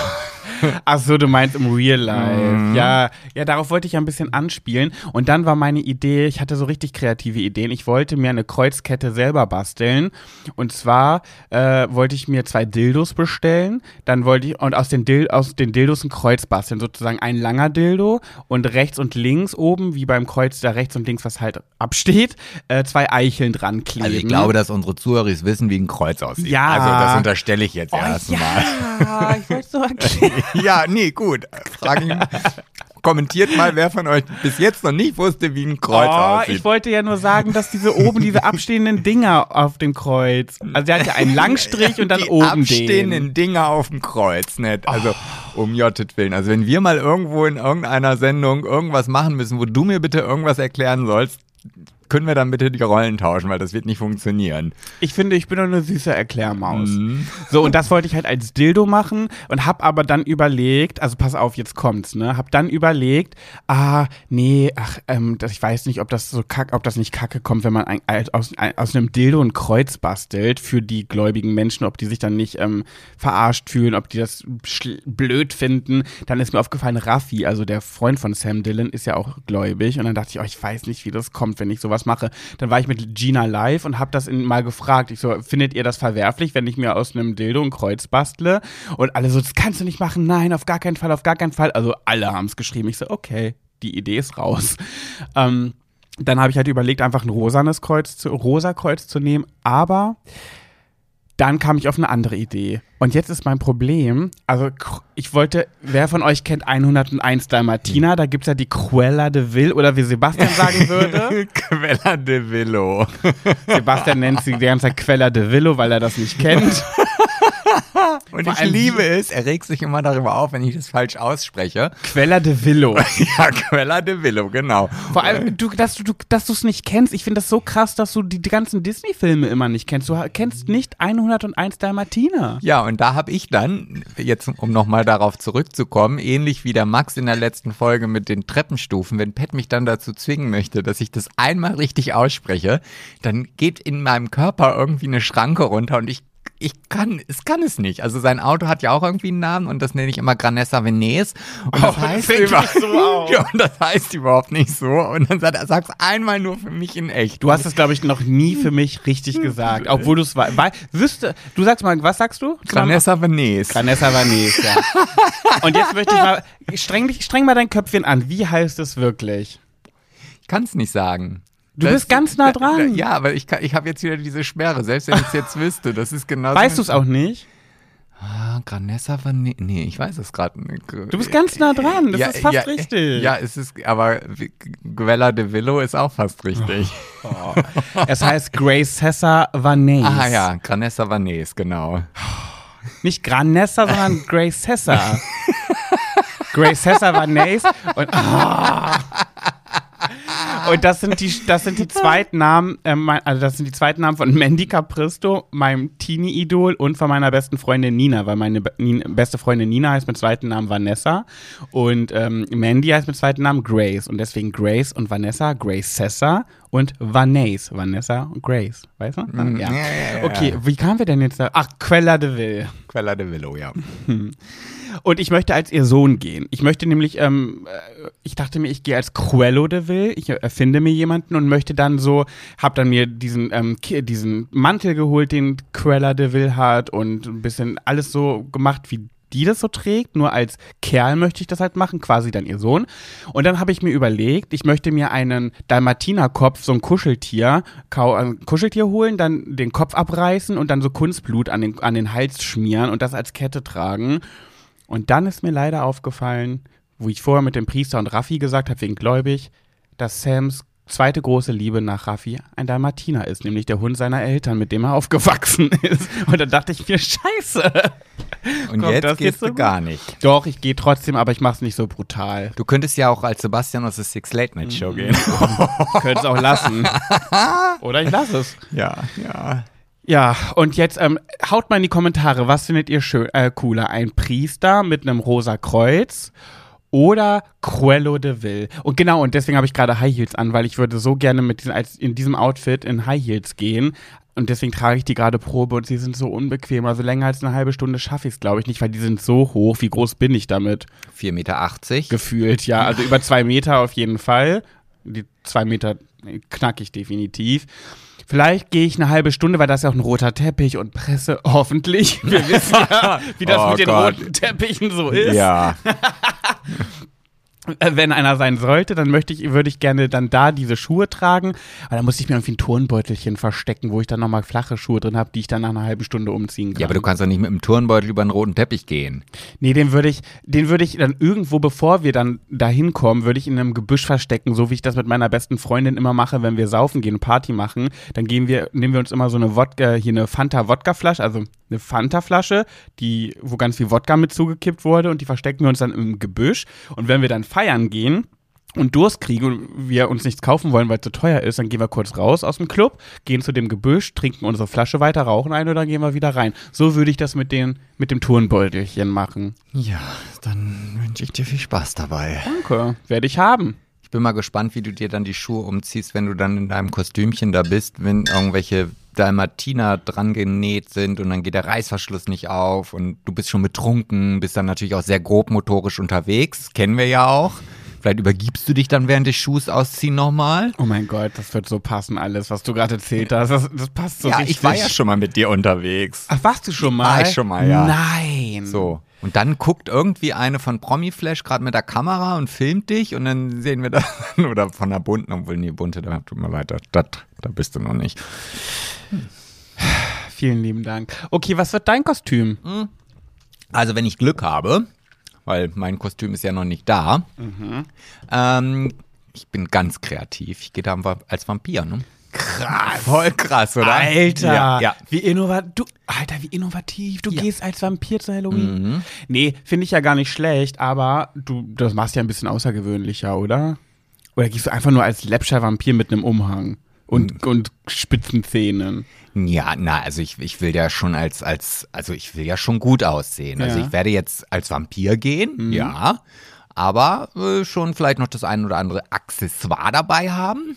Ach so, du meinst im Real Life. Mhm. Ja, ja, darauf wollte ich ja ein bisschen anspielen. Und dann war meine Idee, ich hatte so richtig kreative Ideen. Ich wollte mir eine Kreuzkette selber basteln. Und zwar äh, wollte ich mir zwei Dildos bestellen. Dann wollte ich und aus den, Dil aus den Dildos ein Kreuz basteln. Sozusagen ein langer Dildo und rechts und links oben, wie beim Kreuz da rechts und links, was halt absteht, äh, zwei Eicheln dran kleben. Also ich glaube, dass unsere Zuhörer wissen, wie ein Kreuz aussieht. Ja. Also das unterstelle ich jetzt oh, erstmal. ja, ich wollte so erklären. Ja, nee, gut. Frag ihn. Kommentiert mal, wer von euch bis jetzt noch nicht wusste, wie ein Kreuz oh, aussieht. ich wollte ja nur sagen, dass diese oben, diese abstehenden Dinger auf dem Kreuz. Also der hat ja einen Langstrich und dann die oben abstehenden den. Oh. Dinger auf dem Kreuz, nicht? Also um Jottet willen. Also wenn wir mal irgendwo in irgendeiner Sendung irgendwas machen müssen, wo du mir bitte irgendwas erklären sollst, können wir dann bitte die Rollen tauschen, weil das wird nicht funktionieren. Ich finde, ich bin doch eine süße Erklärmaus. So, und das wollte ich halt als Dildo machen und hab aber dann überlegt, also pass auf, jetzt kommt's, ne? Hab dann überlegt, ah, nee, ach, ähm, das, ich weiß nicht, ob das so kack, ob das nicht kacke kommt, wenn man ein, aus, ein, aus einem Dildo ein Kreuz bastelt für die gläubigen Menschen, ob die sich dann nicht ähm, verarscht fühlen, ob die das blöd finden. Dann ist mir aufgefallen, Raffi, also der Freund von Sam Dillon, ist ja auch gläubig. Und dann dachte ich, oh, ich weiß nicht, wie das kommt, wenn ich sowas mache. Dann war ich mit Gina live und habe das in, mal gefragt. Ich so, findet ihr das verwerflich, wenn ich mir aus einem Dildo ein Kreuz bastle? Und alle so, das kannst du nicht machen. Nein, auf gar keinen Fall, auf gar keinen Fall. Also alle haben es geschrieben. Ich so, okay, die Idee ist raus. Ähm, dann habe ich halt überlegt, einfach ein rosanes Kreuz zu, rosa Kreuz zu nehmen, aber dann kam ich auf eine andere Idee. Und jetzt ist mein Problem, also ich wollte, wer von euch kennt 101 Dalmatiner? Da gibt's ja die Cruella de Vil oder wie Sebastian sagen würde. Quella de Villo. Sebastian nennt sie die ganze Zeit Quella de Villo, weil er das nicht kennt. Und Vor ich liebe es, er regt sich immer darüber auf, wenn ich das falsch ausspreche. Quella de Villo. Ja, Quella de Villo, genau. Vor allem, du, dass du, es nicht kennst. Ich finde das so krass, dass du die, die ganzen Disney-Filme immer nicht kennst. Du kennst nicht 101 Dalmatiner. Ja, und da habe ich dann, jetzt um nochmal darauf zurückzukommen, ähnlich wie der Max in der letzten Folge mit den Treppenstufen, wenn Pat mich dann dazu zwingen möchte, dass ich das einmal richtig ausspreche, dann geht in meinem Körper irgendwie eine Schranke runter und ich ich kann, es kann es nicht. Also sein Auto hat ja auch irgendwie einen Namen und das nenne ich immer Granessa Venes. Und das, Oh, das heißt gleich so ja, und das heißt überhaupt nicht so. Und dann sagt er, sag's einmal nur für mich in echt. Du hast es, glaube ich, noch nie für mich richtig gesagt, obwohl du es wüsste, du sagst mal, was sagst du? Granessa Venes. Granessa Vanes, ja. Und jetzt möchte ich mal, streng, streng mal dein Köpfchen an. Wie heißt es wirklich? Ich kann es nicht sagen. Du bist ganz nah dran. Ja, aber ich, kann- ich habe jetzt wieder diese Sperre, selbst wenn ich es jetzt wüsste. Das ist genau Weißt du es auch nicht? Ah, Granessa war nee, ich weiß es gerade nicht. Du bist ganz nah dran. Das ist fast richtig. Ja, es ist, aber Guella de Villo ist auch fast richtig. Oh. Es heißt Grace Cessa Vanes. Ah ja, Granessa Vanes, genau. Nicht Granessa, sondern Grace Cessa. Grace Cessa Vanes. Und, ah. Und das sind die, das sind die Zweitnamen, äh, mein, also das sind die Zweitnamen von Mandy Capristo, meinem Teenie-Idol und von meiner besten Freundin Nina, weil meine be Nin- beste Freundin Nina heißt mit zweiten Namen Vanessa und ähm, Mandy heißt mit zweiten Namen Grace und deswegen Grace und Vanessa, Grace Cessa und Vanessa, Vanessa und Grace, weißt du? ja. ja, ja, ja. Okay, wie kamen wir denn jetzt da? Ach, Quella de Vil. Quella de Villo, ja. Und ich möchte als ihr Sohn gehen. Ich möchte nämlich, ähm, äh, ich dachte mir, ich gehe als Cruello de Vil. Ich erfinde mir jemanden und möchte dann so, hab dann mir diesen, ähm, diesen Mantel geholt, den Cruella de Vil hat und ein bisschen alles so gemacht, wie die das so trägt. Nur als Kerl möchte ich das halt machen, quasi dann ihr Sohn. Und dann habe ich mir überlegt, ich möchte mir einen Dalmatinerkopf, so ein Kuscheltier, ein Kuscheltier holen, dann den Kopf abreißen und dann so Kunstblut an den, an den Hals schmieren und das als Kette tragen. Und dann ist mir leider aufgefallen, wo ich vorher mit dem Priester und Raffi gesagt habe, wegen gläubig, dass Sams zweite große Liebe nach Raffi ein Dalmatiner ist, nämlich der Hund seiner Eltern, mit dem er aufgewachsen ist. Und dann dachte ich mir, scheiße. Und Kommt jetzt das gehst du so gar nicht. Doch, ich gehe trotzdem, aber ich mach's nicht so brutal. Du könntest ja auch als Sebastian aus der Six Late Night Mhm. Show gehen. Könnt's auch lassen. Oder ich lasse es. ja, ja. Ja, und jetzt ähm, haut mal in die Kommentare, was findet ihr schön, äh, cooler? Ein Priester mit einem rosa Kreuz oder Cruello de Vil? Und genau, und deswegen habe ich gerade High Heels an, weil ich würde so gerne mit diesem, als in diesem Outfit in High Heels gehen. Und deswegen trage ich die gerade Probe und sie sind so unbequem. Also länger als eine halbe Stunde schaffe ich es, glaube ich, nicht, weil die sind so hoch. Wie groß bin ich damit? 4,80 Meter. Gefühlt, ja. Also über zwei Meter auf jeden Fall. Die zwei Meter knack ich definitiv. Vielleicht gehe ich eine halbe Stunde, weil das ist ja auch ein roter Teppich und Presse, hoffentlich. Wir wissen ja, wie das Oh mit den Gott. roten Teppichen so ist. Ja. Äh, Wenn einer sein sollte, dann möchte ich, würde ich gerne dann da diese Schuhe tragen. Aber dann muss ich mir irgendwie ein Turnbeutelchen verstecken, wo ich dann nochmal flache Schuhe drin habe, die ich dann nach einer halben Stunde umziehen kann. ja, aber du kannst doch nicht mit dem Turnbeutel über einen roten Teppich gehen. Nee, den würde ich, den würde ich dann irgendwo, bevor wir dann dahin kommen, würde ich in einem Gebüsch verstecken, so wie ich das mit meiner besten Freundin immer mache, wenn wir saufen gehen, Party machen. Dann gehen wir, nehmen wir uns immer so eine Wodka, hier eine Fanta-Wodka-Flasche, also eine Fanta-Flasche, die, wo ganz viel Wodka mit zugekippt wurde und die verstecken wir uns dann im Gebüsch. Und wenn wir dann feiern gehen, und Durst kriegen und wir uns nichts kaufen wollen, weil es zu teuer ist, dann gehen wir kurz raus aus dem Club, gehen zu dem Gebüsch, trinken unsere Flasche weiter, rauchen ein und dann gehen wir wieder rein. So würde ich das mit, den, mit dem Turnbeutelchen machen. Ja, dann wünsche ich dir viel Spaß dabei. Danke, werde ich haben. Ich bin mal gespannt, wie du dir dann die Schuhe umziehst, wenn du dann in deinem Kostümchen da bist, wenn irgendwelche Dalmatiner dran genäht sind und dann geht der Reißverschluss nicht auf und du bist schon betrunken, bist dann natürlich auch sehr grobmotorisch unterwegs, kennen wir ja auch. Vielleicht übergibst du dich dann während des Schuhs ausziehen nochmal. Oh mein Gott, das wird so passen, alles, was du gerade erzählt hast. Das, das passt so ja, richtig. ich war ja schon mal mit dir unterwegs. Ach, warst du schon mal? War ich schon mal, ja. Nein. So. Und dann guckt irgendwie eine von Promiflash gerade mit der Kamera und filmt dich und dann sehen wir das, oder von der bunten, obwohl nee, bunte, da tut mir leid, da, da bist du noch nicht. Vielen lieben Dank. Okay, was wird dein Kostüm? Also wenn ich Glück habe, weil mein Kostüm ist ja noch nicht da, ähm, ich bin ganz kreativ. Ich gehe da als Vampir, ne? Krass. Voll krass, oder? Alter, Ja, ja. wie innovativ, du, Alter, wie innovativ. Du Ja. gehst als Vampir zu Halloween. Mhm. Nee, finde ich ja gar nicht schlecht, aber du, das machst ja ein bisschen außergewöhnlicher, oder? Oder gehst du einfach nur als läppscher Vampir mit einem Umhang und, Mhm. und spitzen Zähnen? Ja, na, also ich, ich will ja schon als, als, also ich will ja schon gut aussehen. Also Ja. ich werde jetzt als Vampir gehen, ja. Aber äh, schon vielleicht noch das ein oder andere Accessoire dabei haben.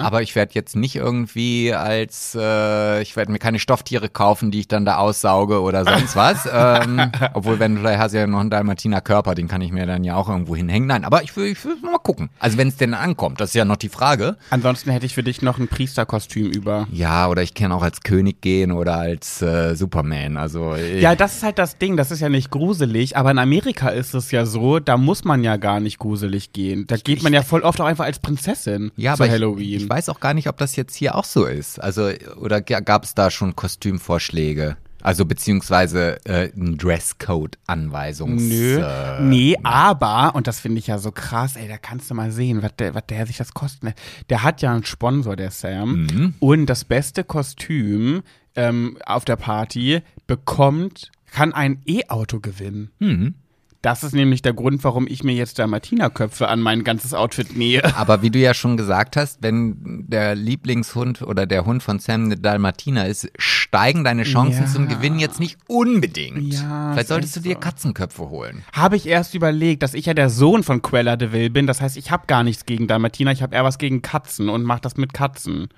Aber ich werde jetzt nicht irgendwie als, äh, ich werde mir keine Stofftiere kaufen, die ich dann da aussauge oder sonst was. ähm, obwohl, wenn du vielleicht hast ja noch einen Dalmatiner Körper, den kann ich mir dann ja auch irgendwo hinhängen. Nein, aber ich will, ich will mal gucken. Also wenn es denn ankommt, das ist ja noch die Frage. Ansonsten hätte ich für dich noch ein Priesterkostüm über. Ja, oder ich kann auch als König gehen oder als äh, Superman. Also Ja, das ist halt das Ding, das ist ja nicht gruselig, aber in Amerika ist es ja so, da muss man ja gar nicht gruselig gehen. Da geht man ja voll oft auch einfach als Prinzessin ja, zu aber Halloween. Ich, ich weiß auch gar nicht, ob das jetzt hier auch so ist. Also oder gab es da schon Kostümvorschläge? Also beziehungsweise äh, ein Dresscode-Anweisungs. Nö, Äh, nee, aber, und das finde ich ja so krass, ey, da kannst du mal sehen, was der, was der sich das kostet. Der hat ja einen Sponsor, der Sam. Mhm. Und das beste Kostüm ähm, auf der Party bekommt, kann ein E-Auto gewinnen. Mhm. Das ist nämlich der Grund, warum ich mir jetzt Dalmatinerköpfe an mein ganzes Outfit nähe. Aber wie du ja schon gesagt hast, wenn der Lieblingshund oder der Hund von Sam eine Dalmatiner ist, steigen deine Chancen Ja. zum Gewinnen jetzt nicht unbedingt. Ja, Vielleicht solltest du dir so. Katzenköpfe holen. Habe ich erst überlegt, dass ich ja der Sohn von Quella de Vil bin. Das heißt, ich habe gar nichts gegen Dalmatiner, ich habe eher was gegen Katzen und mache das mit Katzen.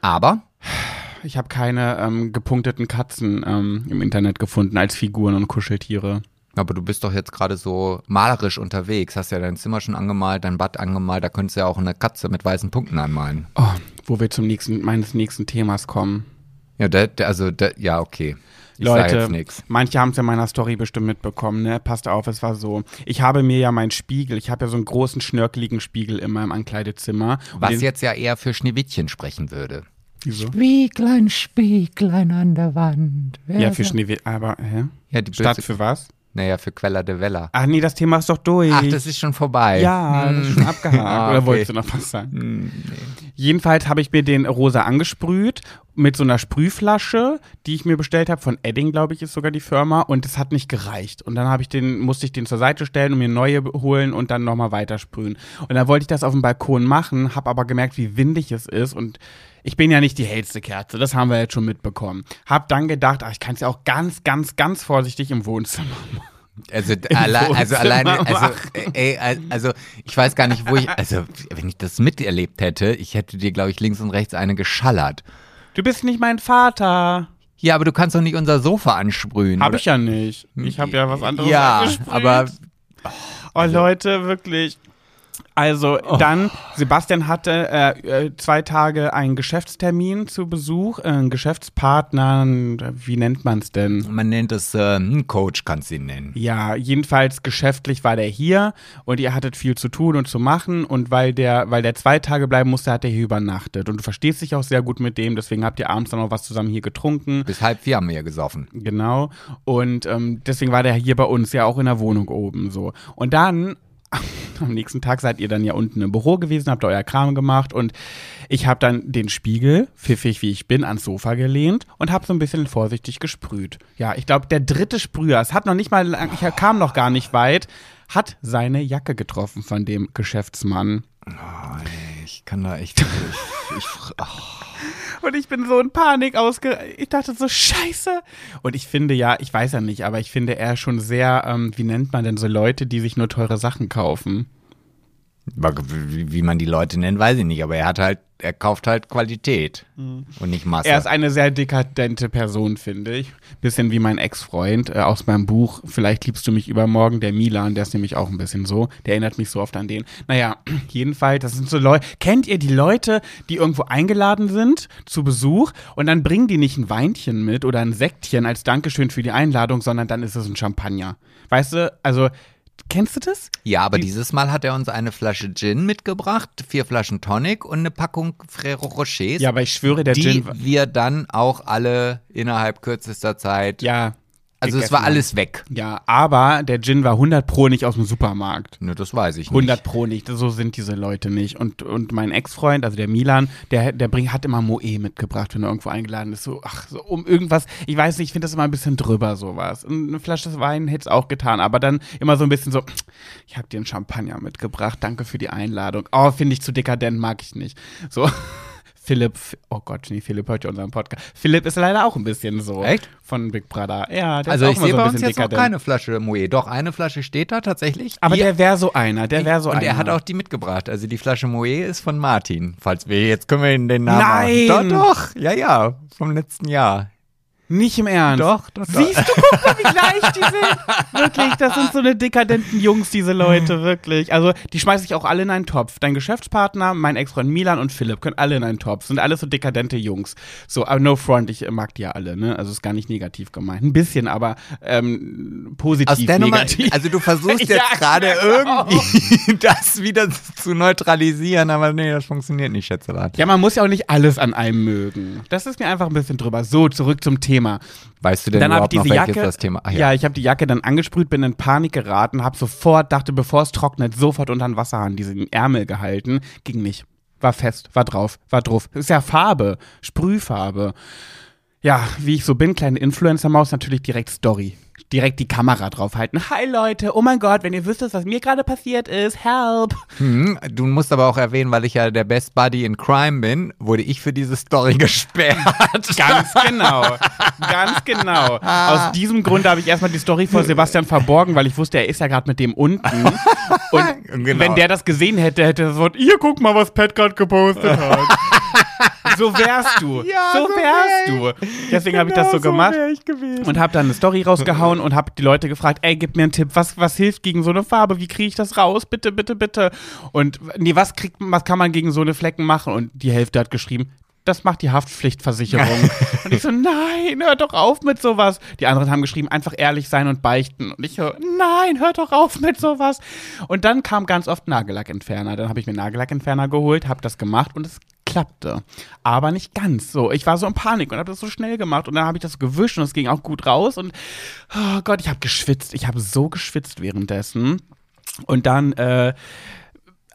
Aber Ich habe keine ähm, gepunkteten Katzen ähm, im Internet gefunden als Figuren und Kuscheltiere. Aber du bist doch jetzt gerade so malerisch unterwegs. Hast ja dein Zimmer schon angemalt, dein Bad angemalt. Da könntest du ja auch eine Katze mit weißen Punkten anmalen. Oh, wo wir zum nächsten, meines nächsten Themas kommen. Ja, der, der, also, der, ja, okay. Ich Leute, jetzt nichts. manche haben es ja in meiner Story bestimmt mitbekommen, ne? Passt auf, es war so. Ich habe mir ja meinen Spiegel, ich habe ja so einen großen, schnörkeligen Spiegel in meinem Ankleidezimmer. Was den- jetzt ja eher für Schneewittchen sprechen würde. Wieso? Spieglein, Spieglein an der Wand. Ja, für Schneewittchen, aber, hä? Ja, die Statt für was? Naja, für Quella de Vella. Ach nee, das Thema ist doch durch. Ach, das ist schon vorbei. Ja, das ist schon abgehakt. Ah, Oder okay. wolltest du noch was sagen? Jedenfalls habe ich mir den rosa angesprüht mit so einer Sprühflasche, die ich mir bestellt habe von Edding, glaube ich, ist sogar die Firma und es hat nicht gereicht und dann habe ich den musste ich den zur Seite stellen und mir neue holen und dann nochmal weitersprühen. Und dann wollte ich das auf dem Balkon machen, habe aber gemerkt, wie windig es ist und ich bin ja nicht die hellste Kerze, das haben wir jetzt schon mitbekommen. Hab dann gedacht, ach, ich kann es ja auch ganz, ganz, ganz vorsichtig im Wohnzimmer machen. Also, alle, also alleine, also, ey, also ich weiß gar nicht, wo ich, also wenn ich das miterlebt hätte, ich hätte dir, glaube ich, links und rechts eine geschallert. Du bist nicht mein Vater. Ja, aber du kannst doch nicht unser Sofa ansprühen. Hab oder? ich ja nicht. Ich habe ja was anderes Ja, aber Oh, Leute, wirklich. Also dann, Sebastian hatte äh, äh, zwei Tage einen Geschäftstermin zu Besuch, äh, einen Geschäftspartner, wie nennt man es denn? man nennt es äh, einen Coach, kannst du ihn nennen. Ja, jedenfalls geschäftlich war der hier und ihr hattet viel zu tun und zu machen und weil der, weil der zwei Tage bleiben musste, hat er hier übernachtet und du verstehst dich auch sehr gut mit dem, deswegen habt ihr abends dann noch was zusammen hier getrunken. Bis halb vier haben wir ja gesoffen. Genau. Und ähm, deswegen war der hier bei uns ja auch in der Wohnung oben so. Und dann am nächsten Tag seid ihr dann ja unten im Büro gewesen, habt euer Kram gemacht und ich habe dann den Spiegel, pfiffig wie ich bin, ans Sofa gelehnt und habe so ein bisschen vorsichtig gesprüht. Ja, ich glaube, der dritte Sprüher, es hat noch nicht mal, ich kam noch gar nicht weit, hat seine Jacke getroffen von dem Geschäftsmann. Oh, ey, ich kann da echt. Ich, ich, oh. Und ich bin so in Panik ausge. Ich dachte so, scheiße. Und ich finde ja, ich weiß ja nicht, aber ich finde er schon sehr, ähm, wie nennt man denn so Leute, die sich nur teure Sachen kaufen? Wie, man die Leute nennt, weiß ich nicht, aber er hat halt, er kauft halt Qualität und nicht Masse. Er ist eine sehr dekadente Person, finde ich. Bisschen wie mein Ex-Freund äh, aus meinem Buch Vielleicht liebst du mich übermorgen, der Milan, der ist nämlich auch ein bisschen so. Der erinnert mich so oft an den. Naja, jedenfalls, das sind so Leute. Kennt ihr die Leute, die irgendwo eingeladen sind zu Besuch und dann bringen die nicht ein Weinchen mit oder ein Sektchen als Dankeschön für die Einladung, sondern dann ist es ein Champagner. Weißt du, also. Kennst du das? ja, aber dieses Mal hat er uns eine Flasche Gin mitgebracht, vier Flaschen Tonic und eine Packung Frero Rochers, Ja, aber ich schwöre, der die Gin. wir dann auch alle innerhalb kürzester Zeit. Ja. Also es war haben. alles weg. Ja, aber der Gin war 100 Pro nicht aus dem Supermarkt. Ne, das weiß ich 100 nicht. Pro nicht, so sind diese Leute nicht. Und, und mein Ex-Freund, also der Milan, der, der bring, hat immer Moe mitgebracht, wenn er irgendwo eingeladen ist. So, ach, so um irgendwas, ich weiß nicht, ich finde das immer ein bisschen drüber, sowas. Und eine Flasche Wein hätte es auch getan, aber dann immer so ein bisschen so, ich habe dir einen Champagner mitgebracht, danke für die Einladung. Oh, finde ich zu dekadent, mag ich nicht. So. Philipp, oh Gott, nee, Philipp hört ja unseren Podcast. Philipp ist leider auch ein bisschen so. Echt? Von Big Brother. Ja, der Also ist auch ich sehe so bei uns jetzt noch keine Flasche Moe. Doch, eine Flasche steht da tatsächlich. Aber Die- der wäre so einer, der wäre so und einer. er hat auch die mitgebracht. Also die Flasche Moe ist von Martin. Falls wir jetzt können wir den Namen. Nein! Doch, doch. Ja, ja. Vom letzten Jahr. Nicht im Ernst. Doch, doch, doch. Siehst du, guck mal, wie gleich die sind. Wirklich, das sind so eine dekadenten Jungs, diese Leute, wirklich. Also, die schmeiße ich auch alle in einen Topf. Dein Geschäftspartner, mein Ex-Freund Milan und Philipp können alle in einen Topf. Sind alles so dekadente Jungs. So, aber no front, ich mag die ja alle, ne? Also, ist gar nicht negativ gemeint. Ein bisschen, aber ähm, positiv Aus der Nummer, negativ. also du versuchst jetzt Ja, gerade irgendwie das wieder zu neutralisieren, aber nee, das funktioniert nicht, Schätzelein. ja, man muss ja auch nicht alles an einem mögen. Das ist mir einfach ein bisschen drüber. So, zurück zum Thema. Weißt du denn dann überhaupt ich noch, diese welches Jacke. das Thema? Ach, ja. ich habe die Jacke dann angesprüht, bin in Panik geraten, habe sofort, dachte, bevor es trocknet, sofort unter den Wasserhahn diesen Ärmel gehalten. Ging nicht. War fest, war drauf, war drauf. Ist ja Farbe, Sprühfarbe. Ja, wie ich so bin, kleine Influencer-Maus, natürlich direkt Story. Direkt die Kamera draufhalten. Hi Leute, oh mein Gott, wenn ihr wüsstet, was mir gerade passiert ist, help. Hm, du musst aber auch erwähnen, weil ich ja der Best Buddy in Crime bin, wurde ich für diese Story gesperrt. Ganz genau. Ganz genau. Aus diesem Grund habe ich erstmal die Story vor Sebastian verborgen, weil ich wusste, er ist ja gerade mit dem unten. Und Genau. wenn der das gesehen hätte, hätte er sofort, hier guck mal, was Pat gerade gepostet hat. so wärst du. Ja, so so wärst wär du. Deswegen habe ich das so gemacht. wär ich gewesen. Und habe dann eine Story rausgehauen und habe die Leute gefragt, ey, gib mir einen Tipp, was, was hilft gegen so eine Farbe? Wie kriege ich das raus? Bitte, bitte, bitte. Und nee, was kriegt was kann man gegen so eine Flecken machen? Und die Hälfte hat geschrieben, das macht die Haftpflichtversicherung. und ich so, nein, hör doch auf mit sowas. Die anderen haben geschrieben, einfach ehrlich sein und beichten. Und ich so, nein, hör doch auf mit sowas. Und dann kam ganz oft Nagellackentferner. Dann habe ich mir Nagellackentferner geholt, habe das gemacht und es klappte. Aber nicht ganz so. Ich war so in Panik und habe das so schnell gemacht und dann habe ich das gewischt und es ging auch gut raus und oh Gott, ich habe geschwitzt. Ich habe so geschwitzt währenddessen. Und dann äh,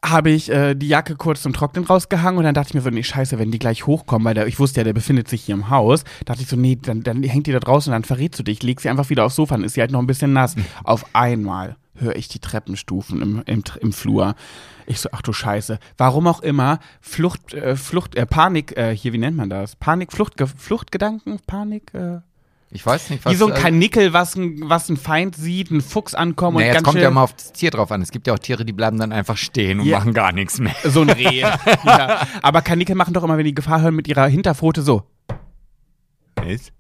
habe ich äh, die Jacke kurz zum Trocknen rausgehangen und dann dachte ich mir so, nee, scheiße, wenn die gleich hochkommen, weil der, ich wusste ja, der befindet sich hier im Haus, dachte ich so, nee, dann, dann hängt die da draußen und dann verrätst du dich, leg sie einfach wieder aufs Sofa, dann ist sie halt noch ein bisschen nass. Auf einmal höre ich die Treppenstufen im, im, im Flur. Ich so, ach du Scheiße. Warum auch immer, Flucht, äh, Flucht, äh, Panik, äh, hier, wie nennt man das? Panik, Flucht, Fluchtgedanken, Panik, äh, Ich weiß nicht, was wie so ein also- Kanickel, was ein, was ein Feind sieht, ein Fuchs ankommen Naja, und es ganz kommt schnell ja immer auf das Tier drauf an. Es gibt ja auch Tiere, die bleiben dann einfach stehen und Ja. machen gar nichts mehr. So ein Reh. ja. Aber Kanickel machen doch immer, wenn die Gefahr hören, mit ihrer Hinterpfote so.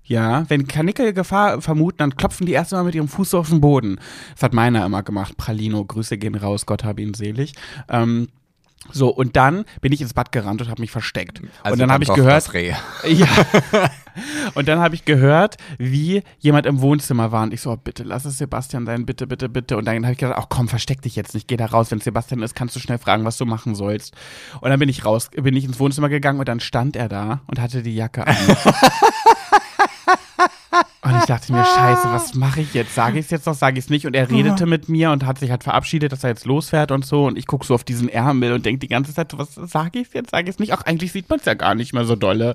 Ja, wenn Kanickel Gefahr vermuten, dann klopfen die erst mal mit ihrem Fuß so auf den Boden. Das hat meiner immer gemacht. Pralino, Grüße gehen raus, Gott habe ihn selig. Ähm, so, und dann bin ich ins Bad gerannt und habe mich versteckt. Also und dann habe ich gehört, ja. Und dann habe ich gehört, wie jemand im Wohnzimmer war und ich so, oh, bitte lass es Sebastian sein, bitte, bitte, bitte. Und dann habe ich gesagt, ach komm, versteck dich jetzt nicht, geh da raus. Wenn es Sebastian ist, kannst du schnell fragen, was du machen sollst. Und dann bin ich raus, bin ich ins Wohnzimmer gegangen und dann stand er da und hatte die Jacke an. Und ich dachte mir, scheiße, was mache ich jetzt? Sage ich es jetzt noch, sage ich es nicht? Und er redete mit mir und hat sich halt verabschiedet, dass er jetzt losfährt und so. Und ich gucke so auf diesen Ärmel und denke die ganze Zeit, was sage ich jetzt, sage ich es nicht? Ach, eigentlich sieht man es ja gar nicht mehr so dolle.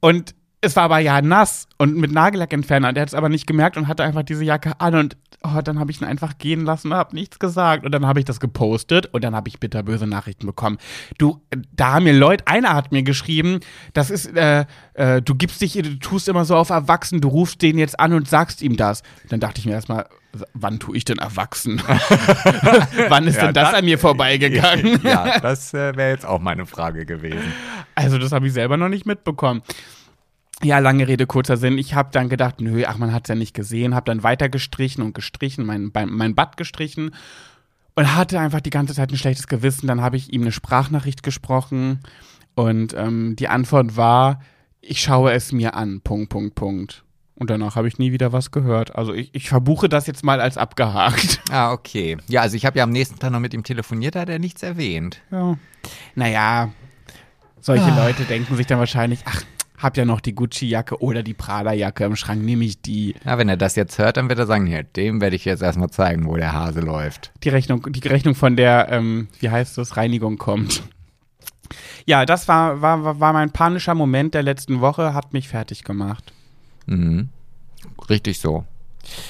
Und es war aber ja nass und mit Nagellackentferner. Der hat es aber nicht gemerkt und hatte einfach diese Jacke an und oh, dann habe ich ihn einfach gehen lassen und habe nichts gesagt. Und dann habe ich das gepostet und dann habe ich bitterböse Nachrichten bekommen. Du, da haben mir Leute, einer hat mir geschrieben, das ist, äh, äh, du gibst dich, du tust immer so auf erwachsen, du rufst den jetzt an und sagst ihm das. Dann dachte ich mir erstmal, wann tue ich denn erwachsen? wann ist Ja, denn das dann- an mir vorbeigegangen? ja, das äh, wäre jetzt auch meine Frage gewesen. Also das habe ich selber noch nicht mitbekommen. Ja, lange Rede, kurzer Sinn. Ich habe dann gedacht, nö, ach, man hat's ja nicht gesehen, habe dann weiter gestrichen und gestrichen, mein, mein, Bad gestrichen und hatte einfach die ganze Zeit ein schlechtes Gewissen. Dann habe ich ihm eine Sprachnachricht gesprochen und ähm, die Antwort war, ich schaue es mir an, Punkt, Punkt, Punkt. Und danach habe ich nie wieder was gehört. Also ich, ich verbuche das jetzt mal als abgehakt. Ah, okay. Ja, also ich habe ja am nächsten Tag noch mit ihm telefoniert, da hat er nichts erwähnt. Ja. Naja, solche Leute denken sich dann wahrscheinlich, ach, hab ja noch die Gucci-Jacke oder die Prada-Jacke im Schrank, nehme ich die. Ja, wenn er das jetzt hört, dann wird er sagen, ja, dem werde ich jetzt erstmal zeigen, wo der Hase läuft. Die Rechnung, die Rechnung von der, ähm, wie heißt das, Reinigung kommt. Ja, das war, war, war- war mein panischer Moment der letzten Woche, hat mich fertig gemacht. Mhm. Richtig so.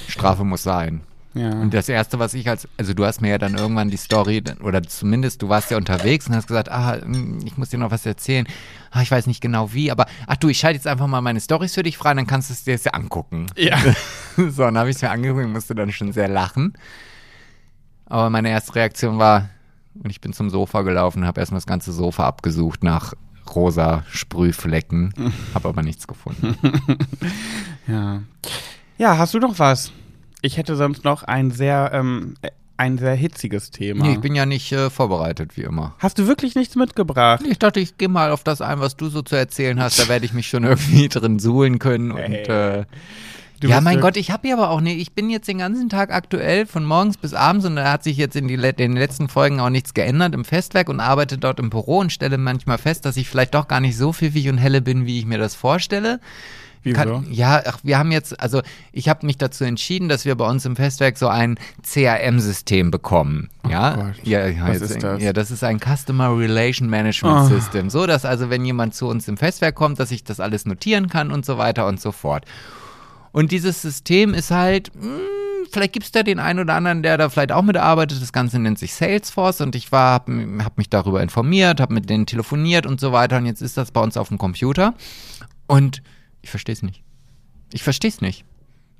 Strafe muss sein. Ja. Und das Erste, was ich als, also du hast mir ja dann irgendwann die Story, oder zumindest du warst ja unterwegs und hast gesagt, ah, hm, ich muss dir noch was erzählen. Ah, ich weiß nicht genau wie, aber ach du, ich schalte jetzt einfach mal meine Stories für dich frei, dann kannst du es dir jetzt ja angucken. ja. So, dann habe ich es mir angeguckt und musste dann schon sehr lachen. Aber meine erste Reaktion war, und ich bin zum Sofa gelaufen, habe erstmal das ganze Sofa abgesucht nach rosa Sprühflecken, habe aber nichts gefunden. Ja. Ja, hast du noch was? Ich hätte sonst noch ein sehr, ähm, äh, ein sehr hitziges Thema. Nee, ich bin ja nicht äh, vorbereitet, wie immer. Hast du wirklich nichts mitgebracht? Ich dachte, ich gehe mal auf das ein, was du so zu erzählen hast. Da werde ich mich schon irgendwie drin suhlen können. Und Hey. äh, ja, mein ja- Gott, ich habe hier aber auch nicht. Ich bin jetzt den ganzen Tag aktuell von morgens bis abends und da hat sich jetzt in die, le- den letzten Folgen auch nichts geändert im Festwerk und arbeite dort im Büro und stelle manchmal fest, dass ich vielleicht doch gar nicht so pfiffig und helle bin, wie ich mir das vorstelle. Wieso? Kann, ja, ach, wir haben jetzt, also ich habe mich dazu entschieden, dass wir bei uns im Festwerk so ein CRM-System bekommen. ja, Oh Gott. ja, ja, Was jetzt, ist das? ja, das ist ein Customer Relation Management Oh. System. So, dass also, wenn jemand zu uns im Festwerk kommt, dass ich das alles notieren kann und so weiter und so fort. Und dieses System ist halt, mh, vielleicht gibt es da den einen oder anderen, der da vielleicht auch mitarbeitet. Das Ganze nennt sich Salesforce und ich war, habe hab mich darüber informiert, habe mit denen telefoniert und so weiter. Und jetzt ist das bei uns auf dem Computer. Und ich verstehe es nicht. Ich verstehe es nicht.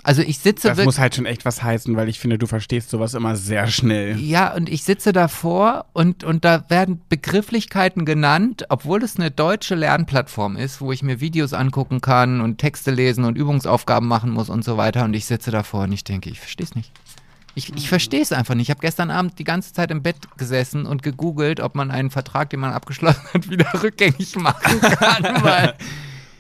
Also ich sitze Das muss halt schon echt was heißen, weil ich finde, du verstehst sowas immer sehr schnell. Ja, und ich sitze davor und, und da werden Begrifflichkeiten genannt, obwohl es eine deutsche Lernplattform ist, wo ich mir Videos angucken kann und Texte lesen und Übungsaufgaben machen muss und so weiter. Und ich sitze davor und ich denke, ich verstehe es nicht. Ich, ich verstehe es einfach nicht. Ich habe gestern Abend die ganze Zeit im Bett gesessen und gegoogelt, ob man einen Vertrag, den man abgeschlossen hat, wieder rückgängig machen kann. weil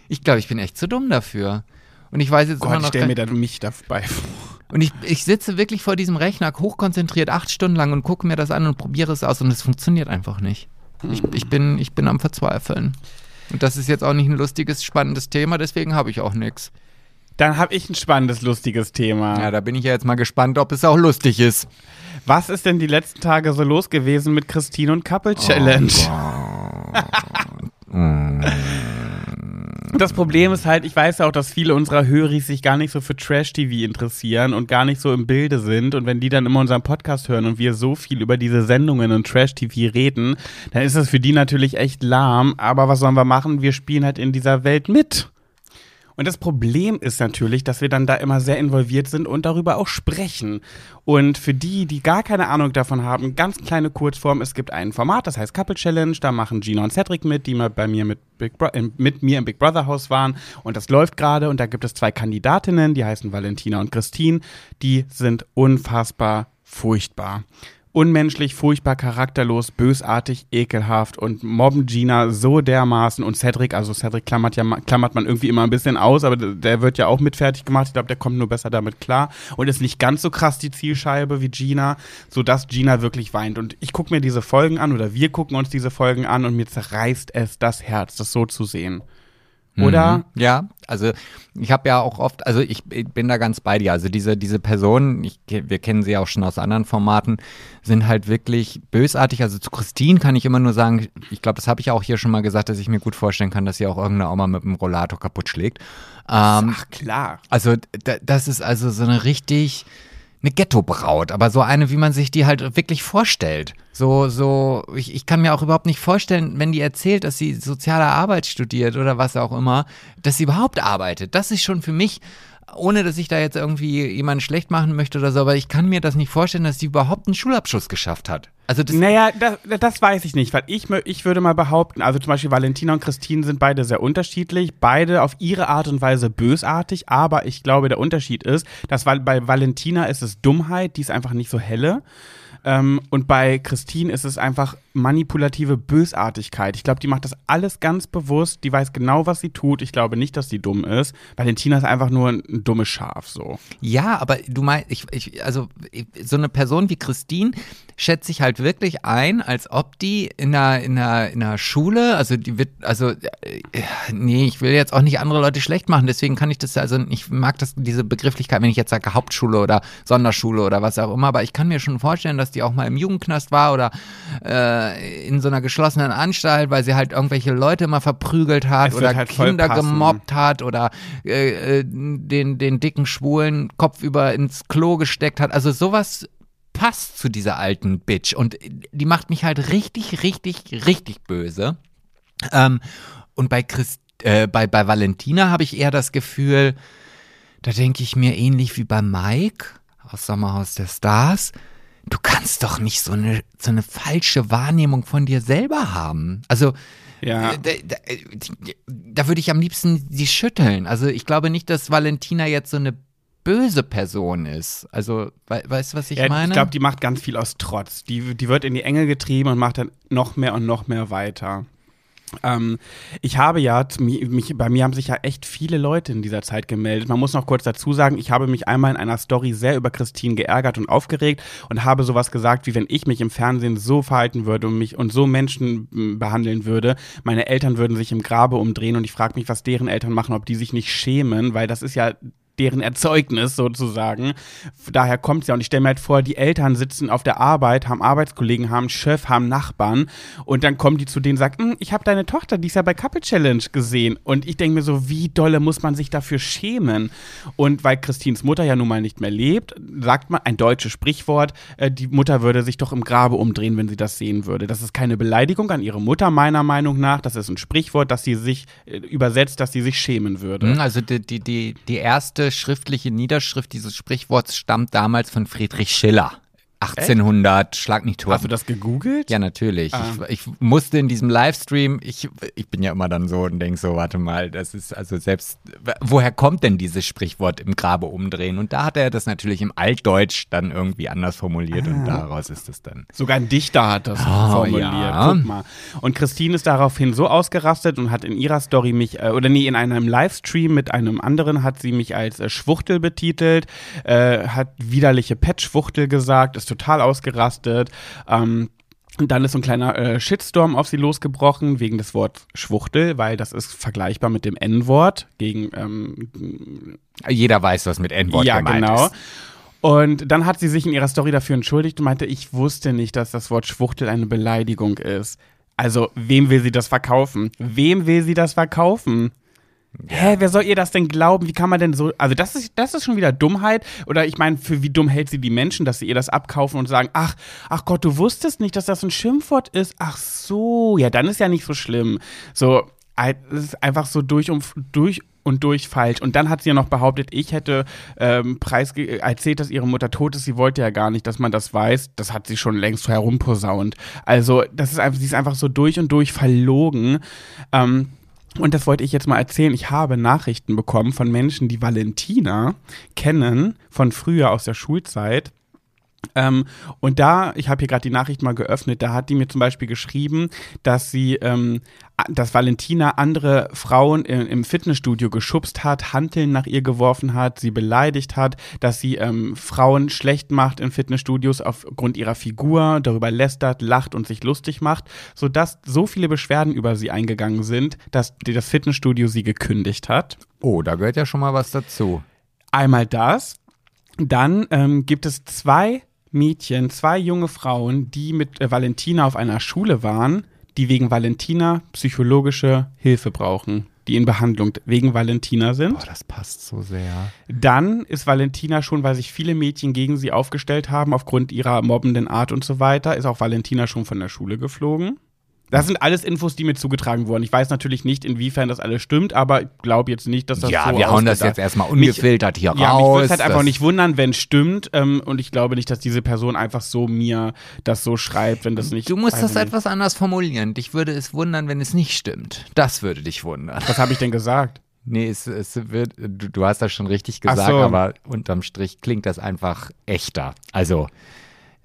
ich glaube, ich bin echt zu dumm dafür. Und ich weiß jetzt immer Gott, ich noch stell kein- mir da mich dabei vor. und ich, ich sitze wirklich vor diesem Rechner, hochkonzentriert, acht Stunden lang und gucke mir das an und probiere es aus und es funktioniert einfach nicht. Ich, ich, bin, ich bin am Verzweifeln. Und das ist jetzt auch nicht ein lustiges, spannendes Thema, deswegen habe ich auch nichts. Dann habe ich ein spannendes, lustiges Thema. Ja, da bin ich ja jetzt mal gespannt, ob es auch lustig ist. Was ist denn die letzten Tage so los gewesen mit Christine und Couple Challenge? Das Problem ist halt, ich weiß ja auch, dass viele unserer Höris sich gar nicht so für Trash-TV interessieren und gar nicht so im Bilde sind. Und wenn die dann immer unseren Podcast hören und wir so viel über diese Sendungen und Trash-TV reden, dann ist das für die natürlich echt lahm. Aber was sollen wir machen? Wir spielen halt in dieser Welt mit. Und das Problem ist natürlich, dass wir dann da immer sehr involviert sind und darüber auch sprechen. Und für die, die gar keine Ahnung davon haben, ganz kleine Kurzform, es gibt ein Format, das heißt Couple Challenge, da machen Gina und Cedric mit, die mal bei mir mit, Bro äh, mit mir im Big Brother Haus waren. Und das läuft gerade und da gibt es zwei Kandidatinnen, die heißen Valentina und Christine, die sind unfassbar furchtbar unmenschlich, furchtbar, charakterlos, bösartig, ekelhaft und mobben Gina so dermaßen und Cedric, also Cedric klammert ja klammert man irgendwie immer ein bisschen aus, aber der- wird ja auch mit fertig gemacht. Ich glaube, der kommt nur besser damit klar und ist nicht ganz so krass die Zielscheibe wie Gina, sodass Gina wirklich weint. Und ich gucke mir diese Folgen an oder wir gucken uns diese Folgen an und mir zerreißt es das Herz, das so zu sehen. Oder? Mhm. Ja, also ich habe ja auch oft, also ich, ich bin da ganz bei dir. Also diese, diese Personen, ich, wir kennen sie auch schon aus anderen Formaten, sind halt wirklich bösartig. Also zu Christine kann ich immer nur sagen, ich glaube, das habe ich auch hier schon mal gesagt, dass ich mir gut vorstellen kann, dass sie auch irgendeine Oma mit dem Rollator kaputt schlägt. Ähm, Ach klar. also da, das ist also so eine richtig, eine Ghetto-Braut, aber so eine, wie man sich die halt wirklich vorstellt. So, so, ich, ich kann mir auch überhaupt nicht vorstellen, wenn die erzählt, dass sie soziale Arbeit studiert oder was auch immer, dass sie überhaupt arbeitet. Das ist schon für mich ohne dass ich da jetzt irgendwie jemanden schlecht machen möchte oder so, aber ich kann mir das nicht vorstellen, dass sie überhaupt einen Schulabschluss geschafft hat. Also das naja, das, das weiß ich nicht, weil ich, ich würde mal behaupten, also zum Beispiel Valentina und Christine sind beide sehr unterschiedlich, beide auf ihre Art und Weise bösartig, aber ich glaube, der Unterschied ist, dass bei Valentina ist es Dummheit, die ist einfach nicht so helle. Ähm, und bei Christine ist es einfach manipulative Bösartigkeit. Ich glaube, die macht das alles ganz bewusst. Die weiß genau, was sie tut. Ich glaube nicht, dass sie dumm ist. Valentina ist einfach nur ein, dummes Schaf, so. Ja, aber du meinst, ich, ich, also so eine Person wie Christine schätze ich halt wirklich ein, als ob die in einer, in einer, in einer Schule, also die wird, also, äh, nee, ich will jetzt auch nicht andere Leute schlecht machen, deswegen kann ich das, also ich mag das, diese Begrifflichkeit, wenn ich jetzt sage Hauptschule oder Sonderschule oder was auch immer, aber ich kann mir schon vorstellen, dass die auch mal im Jugendknast war oder äh, in so einer geschlossenen Anstalt, weil sie halt irgendwelche Leute immer verprügelt hat oder halt Kinder gemobbt hat oder äh, äh, den, den dicken Schwulen Kopf über ins Klo gesteckt hat. Also sowas passt zu dieser alten Bitch und die macht mich halt richtig, richtig, richtig böse. Ähm, und bei, Christ, äh, bei, bei Valentina habe ich eher das Gefühl, da denke ich mir ähnlich wie bei Mike aus Sommerhaus der Stars, du kannst doch nicht so eine, so eine falsche Wahrnehmung von dir selber haben. Also, ja. Äh, da, da, da, würde ich am liebsten sie schütteln. Also ich glaube nicht, dass Valentina jetzt so eine böse Person ist. Also, we weißt du, was ich ja, meine? Ich glaube, die macht ganz viel aus Trotz. Die, die wird in die Enge getrieben und macht dann noch mehr und noch mehr weiter. Ähm, ich habe ja, mich, bei mir haben sich ja echt viele Leute in dieser Zeit gemeldet. Man muss noch kurz dazu sagen, ich habe mich einmal in einer Story sehr über Christine geärgert und aufgeregt und habe sowas gesagt, wie wenn ich mich im Fernsehen so verhalten würde und mich und so Menschen behandeln würde, meine Eltern würden sich im Grabe umdrehen und ich frage mich, was deren Eltern machen, ob die sich nicht schämen, weil das ist ja deren Erzeugnis sozusagen. Daher kommt es ja. Und ich stelle mir halt vor, die Eltern sitzen auf der Arbeit, haben Arbeitskollegen, haben Chef, haben Nachbarn und dann kommen die zu denen und sagen, hm, ich habe deine Tochter, die ist ja bei Couple Challenge gesehen. Und ich denke mir so, wie dolle muss man sich dafür schämen? Und weil Christins Mutter ja nun mal nicht mehr lebt, sagt man, ein deutsches Sprichwort, äh, die Mutter würde sich doch im Grabe umdrehen, wenn sie das sehen würde. Das ist keine Beleidigung an ihre Mutter, meiner Meinung nach. Das ist ein Sprichwort, dass sie sich äh, übersetzt, dass sie sich schämen würde. Hm, also die, die, die, die erste schriftliche Niederschrift dieses Sprichworts stammt damals von Friedrich Schiller. 1800, Echt? schlag nicht tot. Hast du das gegoogelt? Ja, natürlich. Ah. Ich, ich, musste in diesem Livestream, ich, ich bin ja immer dann so und denke so, warte mal, das ist also selbst, woher kommt denn dieses Sprichwort im Grabe umdrehen? Und da hat er das natürlich im Altdeutsch dann irgendwie anders formuliert ah. und daraus ist es dann. Sogar ein Dichter hat das oh, formuliert. Ja. Guck mal. Und Christine ist daraufhin so ausgerastet und hat in ihrer Story mich, äh, oder nee, in einem Livestream mit einem anderen hat sie mich als äh, Schwuchtel betitelt, äh, hat widerliche Pet-Schwuchtel gesagt, ist total ausgerastet. Ähm, und dann ist so ein kleiner äh, Shitstorm auf sie losgebrochen wegen des Wortes Schwuchtel, weil das ist vergleichbar mit dem N-Wort gegen. Ähm, Jeder weiß, was mit N-Wort ja, gemeint genau. ist. Und dann hat sie sich in ihrer Story dafür entschuldigt und meinte, ich wusste nicht, dass das Wort Schwuchtel eine Beleidigung ist. Also, wem will sie das verkaufen? Wem will sie das verkaufen? Hä, wer soll ihr das denn glauben? Wie kann man denn so. Also, das ist, das ist schon wieder Dummheit. Oder ich meine, für wie dumm hält sie die Menschen, dass sie ihr das abkaufen und sagen: Ach, ach Gott, du wusstest nicht, dass das ein Schimpfwort ist. Ach so, ja, dann ist ja nicht so schlimm. So, es ist einfach so durch und durch und durch falsch. Und dann hat sie ja noch behauptet, ich hätte ähm, Preis erzählt, dass ihre Mutter tot ist. Sie wollte ja gar nicht, dass man das weiß. Das hat sie schon längst herumposaunt. Also, das ist einfach, sie ist einfach so durch und durch verlogen. Ähm, und das wollte ich jetzt mal erzählen. Ich habe Nachrichten bekommen von Menschen, die Valentina kennen von früher aus der Schulzeit. Ähm, und da, ich habe hier gerade die Nachricht mal geöffnet, da hat die mir zum Beispiel geschrieben, dass sie, ähm, dass Valentina andere Frauen im, im, Fitnessstudio geschubst hat, Hanteln nach ihr geworfen hat, sie beleidigt hat, dass sie ähm, Frauen schlecht macht in Fitnessstudios aufgrund ihrer Figur, darüber lästert, lacht und sich lustig macht, sodass so viele Beschwerden über sie eingegangen sind, dass das Fitnessstudio sie gekündigt hat. Oh, da gehört ja schon mal was dazu. Einmal das. Dann ähm, gibt es zwei Mädchen, zwei junge Frauen, die mit äh, Valentina auf einer Schule waren, die wegen Valentina psychologische Hilfe brauchen. die in Behandlung wegen Valentina sind. Boah, das passt so sehr. Dann ist Valentina schon, weil sich viele Mädchen gegen sie aufgestellt haben, aufgrund ihrer mobbenden Art und so weiter, ist auch Valentina schon von der Schule geflogen. Das sind alles Infos, die mir zugetragen wurden. Ich weiß natürlich nicht, inwiefern das alles stimmt, aber ich glaube jetzt nicht, dass das ja, so wir hauen das jetzt erstmal ungefiltert hier ja, mich raus. würde es halt einfach nicht wundern, wenn es stimmt. Ähm, und ich glaube nicht, dass diese Person einfach so mir das so schreibt, wenn das nicht. Du musst das ich nicht. etwas anders formulieren. Dich würde es wundern, wenn es nicht stimmt. Das würde dich wundern. Was habe ich denn gesagt? Nee, es, es wird, du, du hast das schon richtig gesagt, so. aber unterm Strich klingt das einfach echter. Also,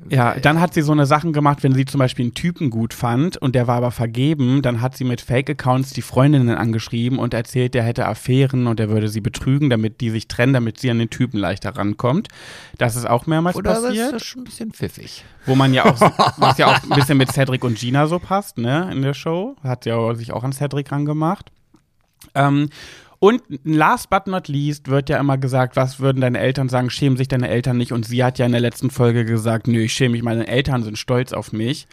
Ja, dann hat sie so eine Sachen gemacht, wenn sie zum Beispiel einen Typen gut fand und der war aber vergeben, dann hat sie mit Fake-Accounts die Freundinnen angeschrieben und erzählt, der hätte Affären und er würde sie betrügen, damit die sich trennen, damit sie an den Typen leichter rankommt. Das ist auch mehrmals oder das passiert. ist schon ein bisschen pfiffig. Wo man ja auch, was ja auch ein bisschen mit Cedric und Gina so passt, ne, in der Show. Hat sie ja sich auch an Cedric rangemacht. Ähm, und last but not least wird ja immer gesagt, was würden deine Eltern sagen, schämen sich deine Eltern nicht? Und sie hat ja in der letzten Folge gesagt, nö, ich schäme mich, meine Eltern sind stolz auf mich.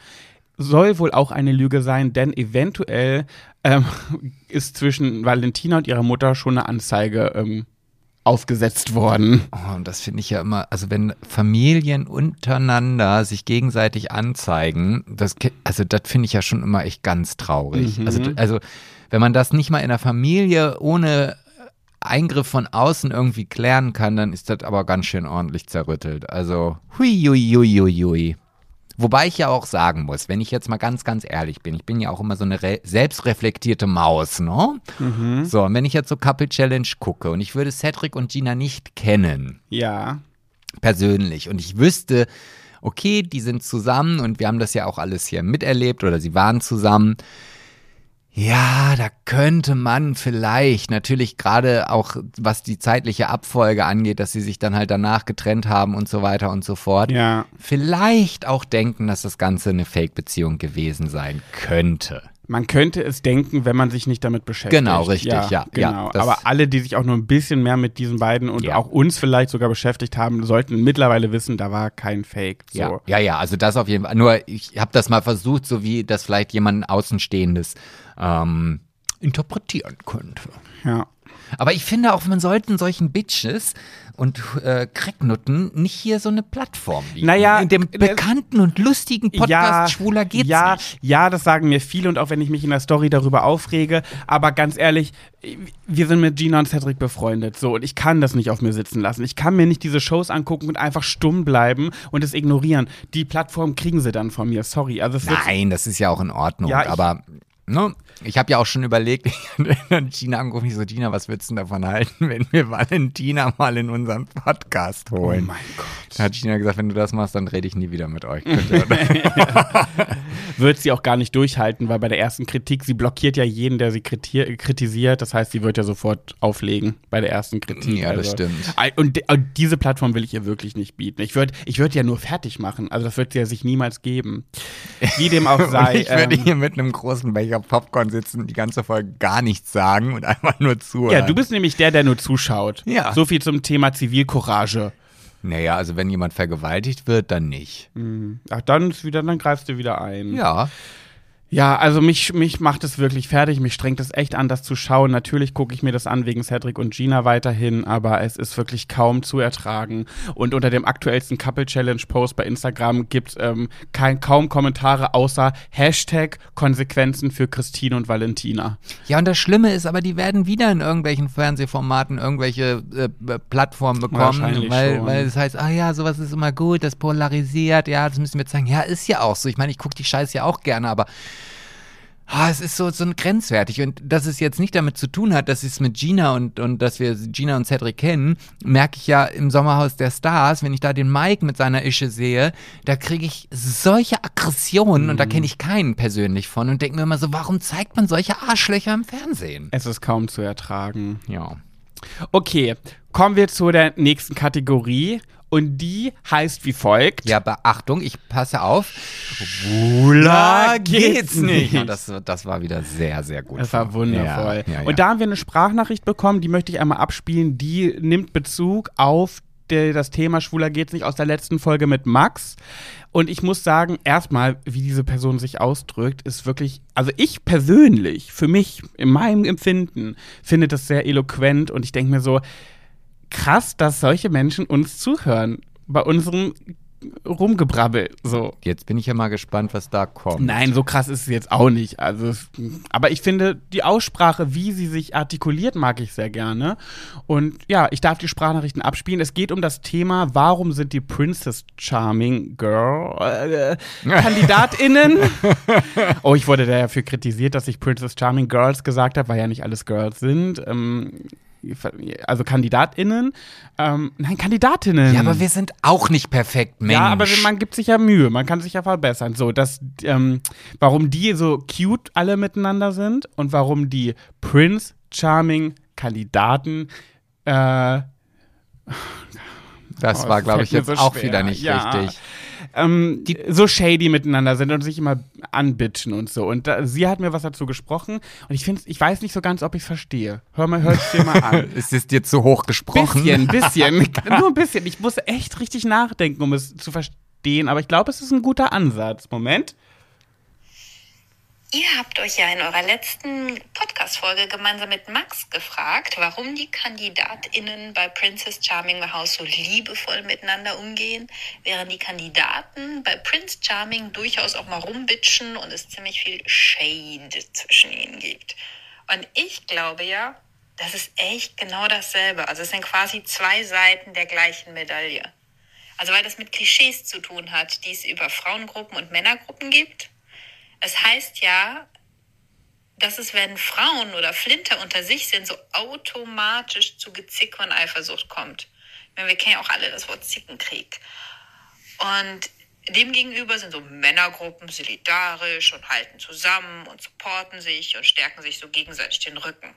Soll wohl auch eine Lüge sein, denn eventuell ähm, ist zwischen Valentina und ihrer Mutter schon eine Anzeige ähm, aufgesetzt worden. Oh, und das finde ich ja immer, also wenn Familien untereinander sich gegenseitig anzeigen, das, also das finde ich ja schon immer echt ganz traurig. Mhm. Also, also wenn man das nicht mal in der Familie ohne Eingriff von außen irgendwie klären kann, dann ist das aber ganz schön ordentlich zerrüttelt. Also, hui, hui, hui, hui, hui. Wobei ich ja auch sagen muss, wenn ich jetzt mal ganz, ganz ehrlich bin, ich bin ja auch immer so eine re selbstreflektierte Maus, ne? So, und wenn ich jetzt so Couple Challenge gucke und ich würde Cedric und Gina nicht kennen, Ja. persönlich, und ich wüsste, okay, die sind zusammen und wir haben das ja auch alles hier miterlebt oder sie waren zusammen. Ja, da könnte man vielleicht, natürlich gerade auch was die zeitliche Abfolge angeht, dass sie sich dann halt danach getrennt haben und so weiter und so fort, Ja. vielleicht auch denken, dass das Ganze eine Fake-Beziehung gewesen sein könnte. Man könnte es denken, wenn man sich nicht damit beschäftigt. Genau, richtig, ja, ja, Genau. das- Aber alle, die sich auch nur ein bisschen mehr mit diesen beiden und Ja. auch uns vielleicht sogar beschäftigt haben, sollten mittlerweile wissen, da war kein Fake. So. Ja, ja, ja, also das auf jeden Fall. Nur ich habe das mal versucht, so wie das vielleicht jemand Außenstehendes ähm, interpretieren könnte. ja. Aber ich finde auch, man sollten solchen Bitches und äh, Cracknutten nicht hier so eine Plattform bieten. Naja, in dem bekannten und lustigen Podcast ja, Schwuler geht's ja, nicht. Ja, das sagen mir viele und auch wenn ich mich in der Story darüber aufrege, aber ganz ehrlich, wir sind mit Gina und Cedric befreundet, so und ich kann das nicht auf mir sitzen lassen. Ich kann mir nicht diese Shows angucken und einfach stumm bleiben und es ignorieren. Die Plattform kriegen sie dann von mir, sorry. Also Nein, das ist ja auch in Ordnung. Ja, aber ne, ich habe ja auch schon überlegt, Gina angerufen, ich so, Gina, was würdest du denn davon halten, wenn wir Valentina mal in unseren Podcast Oh holen? mein Gott. Da hat Gina gesagt, wenn du das machst, dann rede ich nie wieder mit euch. Ihr- wird sie auch gar nicht durchhalten, weil bei der ersten Kritik, sie blockiert ja jeden, der sie kriti- kritisiert. Das heißt, sie wird ja sofort auflegen bei der ersten Kritik. Ja, das Also- stimmt. Und, und diese Plattform will ich ihr wirklich nicht bieten. Ich würde ich würd ja nur fertig machen. Also das wird sie ja sich niemals geben. Wie dem auch sei. Ich würde ähm, hier mit einem großen Becher Popcorn sitzen, die ganze Folge gar nichts sagen und einfach nur zuhören. ja, du bist nämlich der, der nur zuschaut. Ja. So viel zum Thema Zivilcourage. Naja, also wenn jemand vergewaltigt wird, dann nicht. Ach, dann ist wieder, dann greifst du wieder ein. Ja. Ja, also mich, mich macht es wirklich fertig. Mich strengt es echt an, das zu schauen. Natürlich gucke ich mir das an wegen Cedric und Gina weiterhin, aber es ist wirklich kaum zu ertragen. Und unter dem aktuellsten Couple Challenge Post bei Instagram gibt ähm, kein, kaum Kommentare außer Hashtag Konsequenzen für Christine und Valentina. Ja, und das Schlimme ist aber, die werden wieder in irgendwelchen Fernsehformaten irgendwelche äh, Plattformen bekommen, weil, schon. weil es heißt, ah ja, sowas ist immer gut, das polarisiert, ja, das müssen wir zeigen. Ja, ist ja auch so. Ich meine, ich gucke die Scheiße ja auch gerne, aber Ah, es ist so, so grenzwertig. Und dass es jetzt nicht damit zu tun hat, dass es mit Gina und, und dass wir Gina und Cedric kennen, merke ich ja im Sommerhaus der Stars, wenn ich da den Mike mit seiner Ische sehe, da kriege ich solche Aggressionen und da kenne ich keinen persönlich von und denke mir immer so, warum zeigt man solche Arschlöcher im Fernsehen? Es ist kaum zu ertragen. Ja. Okay, kommen wir zu der nächsten Kategorie. Und die heißt wie folgt. Ja, Beachtung, ich passe auf. Schwuler geht's nicht. Ja, das, das war wieder sehr, sehr gut. Das war wundervoll. Ja, ja. Und da haben wir eine Sprachnachricht bekommen, die möchte ich einmal abspielen. Die nimmt Bezug auf das Thema Schwuler geht's nicht aus der letzten Folge mit Max. Und ich muss sagen, erstmal, wie diese Person sich ausdrückt, ist wirklich, also ich persönlich, für mich, in meinem Empfinden, finde das sehr eloquent und ich denke mir so, krass, dass solche Menschen uns zuhören bei unserem Rumgebrabbel. So. Jetzt bin ich ja mal gespannt, was da kommt. Nein, so krass ist es jetzt auch nicht. Also, aber ich finde die Aussprache, wie sie sich artikuliert, mag ich sehr gerne. Und ja, ich darf die Sprachnachrichten abspielen. Es geht um das Thema, warum sind die Princess Charming Girl äh, KandidatInnen? oh, ich wurde dafür kritisiert, dass ich Princess Charming Girls gesagt habe, weil ja nicht alles Girls sind. Ähm, also KandidatInnen, ähm, nein, Kandidatinnen. Ja, aber wir sind auch nicht perfekt, Mensch. Ja, aber man gibt sich ja Mühe, man kann sich ja verbessern. So, dass, ähm, warum die so cute alle miteinander sind und warum die Prince Charming Kandidaten äh, das Oh, war, glaube ich, jetzt so auch wieder nicht Ja. richtig. Ähm, so shady miteinander sind und sich immer anbitchen und so. Und da, sie hat mir was dazu gesprochen und ich finde, ich weiß nicht so ganz, ob ich es verstehe. Hör mal, hör es dir mal an. Es ist dir zu hoch gesprochen. Bisschen, bisschen, nur ein bisschen. Ich muss echt richtig nachdenken, um es zu verstehen, aber ich glaube, es ist ein guter Ansatz. Moment. Ihr habt euch ja in eurer letzten Podcast-Folge gemeinsam mit Max gefragt, warum die KandidatInnen bei Princess Charming House so liebevoll miteinander umgehen, während die Kandidaten bei Prince Charming durchaus auch mal rumbitschen und es ziemlich viel Shade zwischen ihnen gibt. Und ich glaube ja, das ist echt genau dasselbe. Also es sind quasi zwei Seiten der gleichen Medaille. Also weil das mit Klischees zu tun hat, die es über Frauengruppen und Männergruppen gibt. Es heißt ja, dass es, wenn Frauen oder Flinter unter sich sind, so automatisch zu Gezick und Eifersucht kommt. Meine, Wir kennen ja auch alle das Wort Zickenkrieg. Und demgegenüber sind so Männergruppen solidarisch und halten zusammen und supporten sich und stärken sich so gegenseitig den Rücken.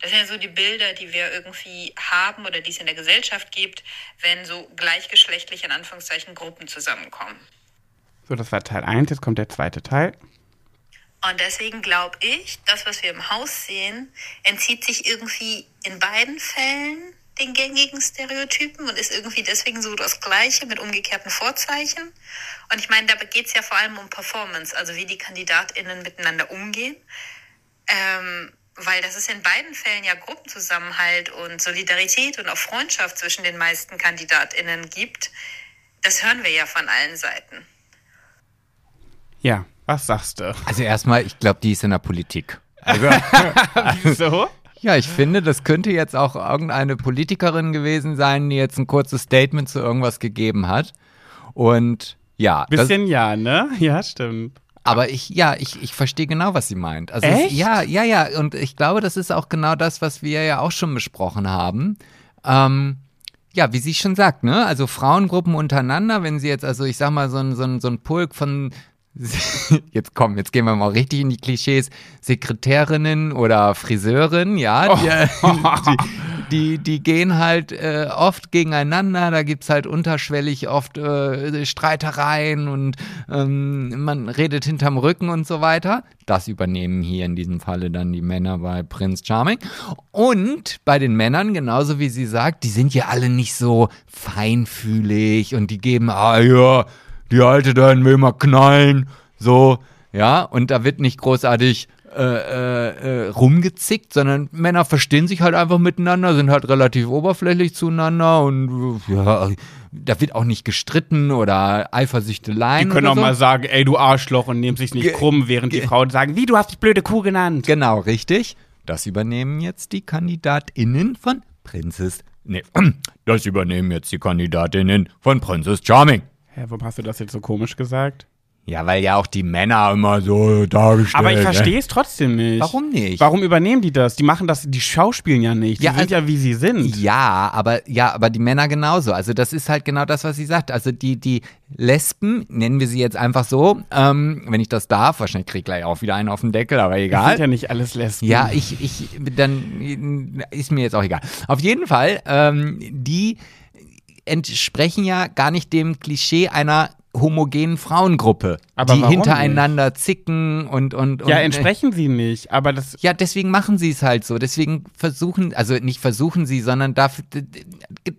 Das sind ja so die Bilder, die wir irgendwie haben oder die es in der Gesellschaft gibt, wenn so gleichgeschlechtliche, in Anführungszeichen, Gruppen zusammenkommen. So, das war Teil 1, jetzt kommt der zweite Teil. Und deswegen glaube ich, das, was wir im Haus sehen, entzieht sich irgendwie in beiden Fällen den gängigen Stereotypen und ist irgendwie deswegen so das Gleiche mit umgekehrten Vorzeichen. Und ich meine, dabei geht es ja vor allem um Performance, also wie die KandidatInnen miteinander umgehen. Ähm, weil das ist in beiden Fällen ja Gruppenzusammenhalt und Solidarität und auch Freundschaft zwischen den meisten KandidatInnen gibt. Das hören wir ja von allen Seiten. Ja, was sagst du? Also erstmal, ich glaube, die ist in der Politik. Also, Wieso? ja, ich finde, das könnte jetzt auch irgendeine Politikerin gewesen sein, die jetzt ein kurzes Statement zu irgendwas gegeben hat. Und ja, das, Bisschen ja, ne? Ja, stimmt. aber ich, ja, ich, ich verstehe genau, was sie meint. Also Echt? Es, ja, ja, ja. Und ich glaube, das ist auch genau das, was wir ja auch schon besprochen haben. Ähm, ja, wie sie schon sagt, ne? Also Frauengruppen untereinander, wenn sie jetzt, also ich sag mal, so ein, so ein, so ein Pulk von Jetzt komm, jetzt gehen wir mal richtig in die Klischees. Sekretärinnen oder Friseurin, ja, die, die, die, die gehen halt äh, oft gegeneinander, da gibt's halt unterschwellig oft äh, Streitereien und ähm, man redet hinterm Rücken und so weiter. Das übernehmen hier in diesem Falle dann die Männer bei Prince Charming. Und bei den Männern, genauso wie sie sagt, die sind ja alle nicht so feinfühlig und die geben, ah ja, die Alte da will mal knallen, so, ja, und da wird nicht großartig äh, äh, äh, rumgezickt, sondern Männer verstehen sich halt einfach miteinander, sind halt relativ oberflächlich zueinander und ja, da wird auch nicht gestritten oder Eifersüchteleien. Die können oder auch so. mal sagen, ey, du Arschloch und nehmen sich nicht Ge- krumm, während die Frauen sagen, wie, du hast dich blöde Kuh genannt. Genau, richtig. Das übernehmen jetzt die KandidatInnen von Princess. Nee, das übernehmen jetzt die KandidatInnen von Princess Charming. Hä, warum hast du das jetzt so komisch gesagt? Ja, weil ja auch die Männer immer so dargestellt Aber ich verstehe es trotzdem nicht. Warum nicht? Warum übernehmen die das? Die machen das, die schauspielen ja nicht. Die Ja, sind also- ja, wie sie sind. Ja, aber ja, aber die Männer genauso. Also das ist halt genau das, was sie sagt. Also die die Lesben nennen wir sie jetzt einfach so, ähm, wenn ich das darf. Wahrscheinlich krieg ich gleich auch wieder einen auf den Deckel, aber Das egal. sind ja nicht alles Lesben. Ja, ich, ich, dann ist mir jetzt auch egal. Auf jeden Fall, ähm, die entsprechen ja gar nicht dem Klischee einer homogenen Frauengruppe, Aber die hintereinander zicken und und, und Ja, entsprechen sie nicht, aber das. ja, deswegen machen sie es halt so. Deswegen versuchen, also nicht versuchen sie, sondern dafür,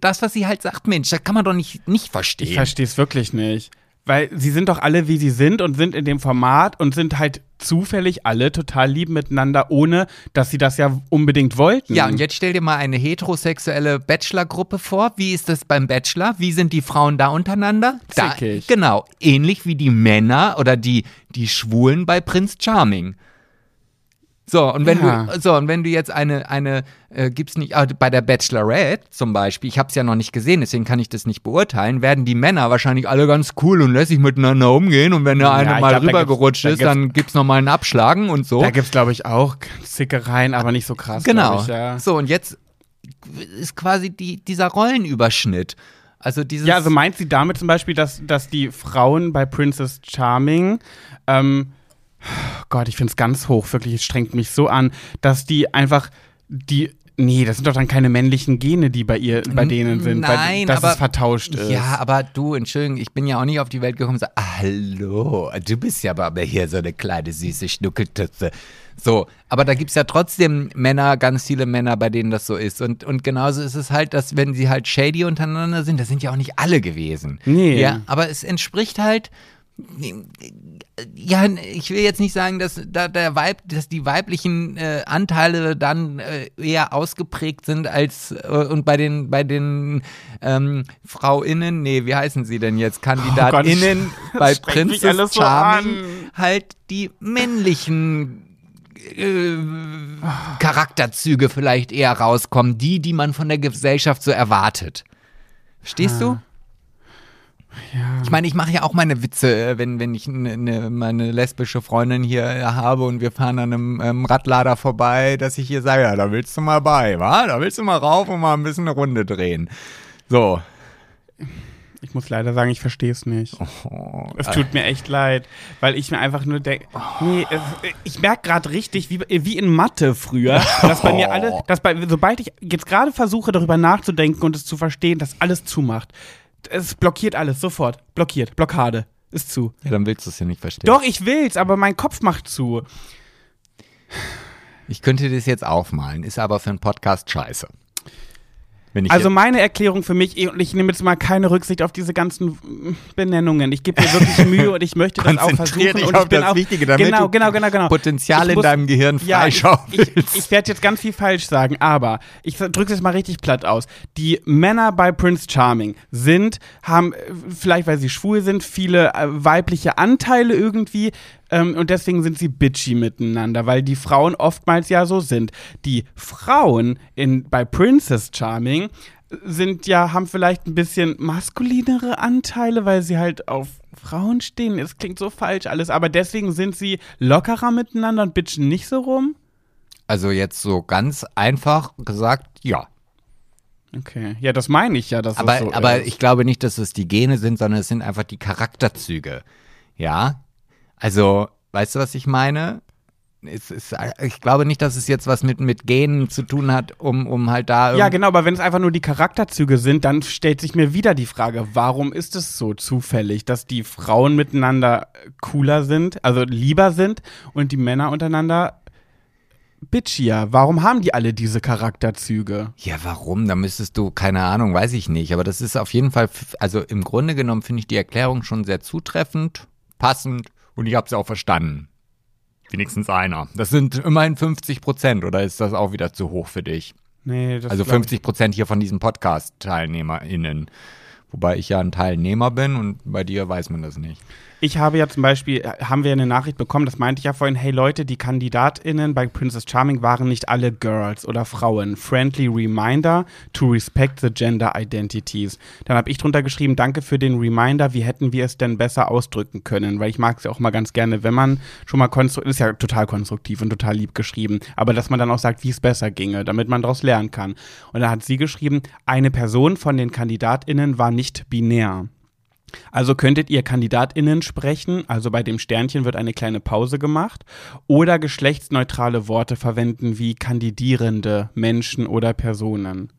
das, was sie halt sagt, Mensch, das kann man doch nicht, nicht verstehen. Ich verstehe es wirklich nicht. Weil sie sind doch alle, wie sie sind und sind in dem Format und sind halt zufällig alle total lieb miteinander, ohne dass sie das ja unbedingt wollten. ja, und jetzt stell dir mal eine heterosexuelle Bachelor-Gruppe vor. Wie ist das beim Bachelor? Wie sind die Frauen da untereinander? Da, Zickig. genau, ähnlich wie die Männer oder die, die Schwulen bei Prince Charming. So, und wenn Ja. du, so, und wenn du jetzt eine, eine, äh, gibt's nicht, ah, bei der Bachelorette zum Beispiel, ich habe es ja noch nicht gesehen, deswegen kann ich das nicht beurteilen, werden die Männer wahrscheinlich alle ganz cool und lässig miteinander umgehen und wenn der Ja, eine mal glaub, da rübergerutscht gibt's- ist, da gibt's- dann gibt's noch mal einen Abschlagen und so. Da gibt es, glaube ich, auch Zickereien, aber nicht so krass. Genau. Ich, ja. So, und jetzt ist quasi die, dieser Rollenüberschnitt. Also dieses. ja, also meint sie damit zum Beispiel, dass, dass die Frauen bei Princess Charming, ähm, Gott, ich finde es ganz hoch, wirklich, es strengt mich so an, dass die einfach die. Nee, das sind doch dann keine männlichen Gene, die bei ihr, bei denen sind, weil Nein, dass aber- es vertauscht ist. Ja, aber du, Entschuldigung, ich bin ja auch nicht auf die Welt gekommen und sag, ah, hallo, du bist ja aber hier so eine kleine süße Schnuckeltütze. So, aber da gibt's ja trotzdem Männer, ganz viele Männer, bei denen das so ist. Und, und genauso ist es halt, dass wenn sie halt shady untereinander sind, das sind ja auch nicht alle gewesen. Nee. Ja, aber es entspricht halt ja, ich will jetzt nicht sagen, dass da der Weib, dass die weiblichen äh, Anteile dann äh, eher ausgeprägt sind als äh, und bei den bei den ähm, Frauinnen, nee, wie heißen sie denn jetzt, Kandidatinnen das bei Princess alles so Charming an. halt die männlichen äh, Charakterzüge vielleicht eher rauskommen, die, die man von der Gesellschaft so erwartet. Verstehst du? Ich meine, ich mache ja auch meine Witze, äh, wenn, wenn ich ne, ne, meine lesbische Freundin hier äh, habe und wir fahren an einem ähm, Radlader vorbei, dass ich hier sage, ja, da willst du mal bei, wa? Da willst du mal rauf und mal ein bisschen eine Runde drehen. So. Ich muss leider sagen, ich verstehe es nicht. Oh, Es tut mir echt leid, weil ich mir einfach nur denke, nee, es, ich merke gerade richtig, wie, wie in Mathe früher, dass bei mir alle, dass bei, sobald ich jetzt gerade versuche, darüber nachzudenken und es zu verstehen, dass alles zumacht. Es blockiert alles, sofort. Blockiert, Blockade. Ist zu. Ja, dann willst du es ja nicht verstehen. Doch, ich will's, aber mein Kopf macht zu. Ich könnte das jetzt aufmalen, ist aber für einen Podcast scheiße. Also meine Erklärung für mich, und ich nehme jetzt mal keine Rücksicht auf diese ganzen mm, Benennungen. Ich gebe mir wirklich Mühe und ich möchte das auch versuchen. dich und auf ich bin das auch, Wichtige, damit genau, genau, genau, genau. Potenzial Ich in muss- deinem Gehirn Ja, ich, ich, ich werde jetzt ganz viel falsch sagen, aber ich drücke es jetzt mal richtig platt aus. Die Männer bei Prince Charming sind, haben, äh, vielleicht weil sie schwul sind, viele äh, weibliche Anteile irgendwie. Ähm, und deswegen sind sie bitchy miteinander, weil die Frauen oftmals ja so sind. Die Frauen in, bei Princess Charming sind ja, haben vielleicht ein bisschen maskulinere Anteile, weil sie halt auf Frauen stehen. Es klingt so falsch alles, aber deswegen sind sie lockerer miteinander und bitchen nicht so rum. Also jetzt so ganz einfach gesagt, ja. Okay, ja, das meine ich ja, dass Aber, es so aber ist. ich glaube nicht, dass es die Gene sind, sondern es sind einfach die Charakterzüge. Ja? Also, weißt du, was ich meine? Es ist, ich glaube nicht, dass es jetzt was mit, mit Genen zu tun hat, um, um halt da. ja, genau, aber wenn es einfach nur die Charakterzüge sind, dann stellt sich mir wieder die Frage, warum ist es so zufällig, dass die Frauen miteinander cooler sind, also lieber sind und die Männer untereinander bitchier? Warum haben die alle diese Charakterzüge? Ja, warum? Da müsstest du, keine Ahnung, weiß ich nicht. Aber das ist auf jeden Fall, also im Grunde genommen finde ich die Erklärung schon sehr zutreffend, passend und ich habe sie auch verstanden. Wenigstens einer. Das sind immerhin 50 Prozent, oder ist das auch wieder zu hoch für dich? Nee, das Also glaub ich- 50 Prozent hier von diesen Podcast-TeilnehmerInnen. Wobei ich ja ein Teilnehmer bin und bei dir weiß man das nicht. Ich habe ja zum Beispiel, äh, haben wir eine Nachricht bekommen, das meinte ich ja vorhin, hey Leute, die KandidatInnen bei Princess Charming waren nicht alle Girls oder Frauen. Friendly reminder to respect the gender identities. Dann habe ich drunter geschrieben, danke für den Reminder, wie hätten wir es denn besser ausdrücken können? Weil ich mag es ja auch mal ganz gerne, wenn man schon mal konstruktiv, ist ja total konstruktiv und total lieb geschrieben, aber dass man dann auch sagt, wie es besser ginge, damit man daraus lernen kann. Und da hat sie geschrieben, eine Person von den KandidatInnen war nicht binär. Also könntet ihr KandidatInnen sprechen, also bei dem Sternchen wird eine kleine Pause gemacht, oder geschlechtsneutrale Worte verwenden wie kandidierende Menschen oder Personen.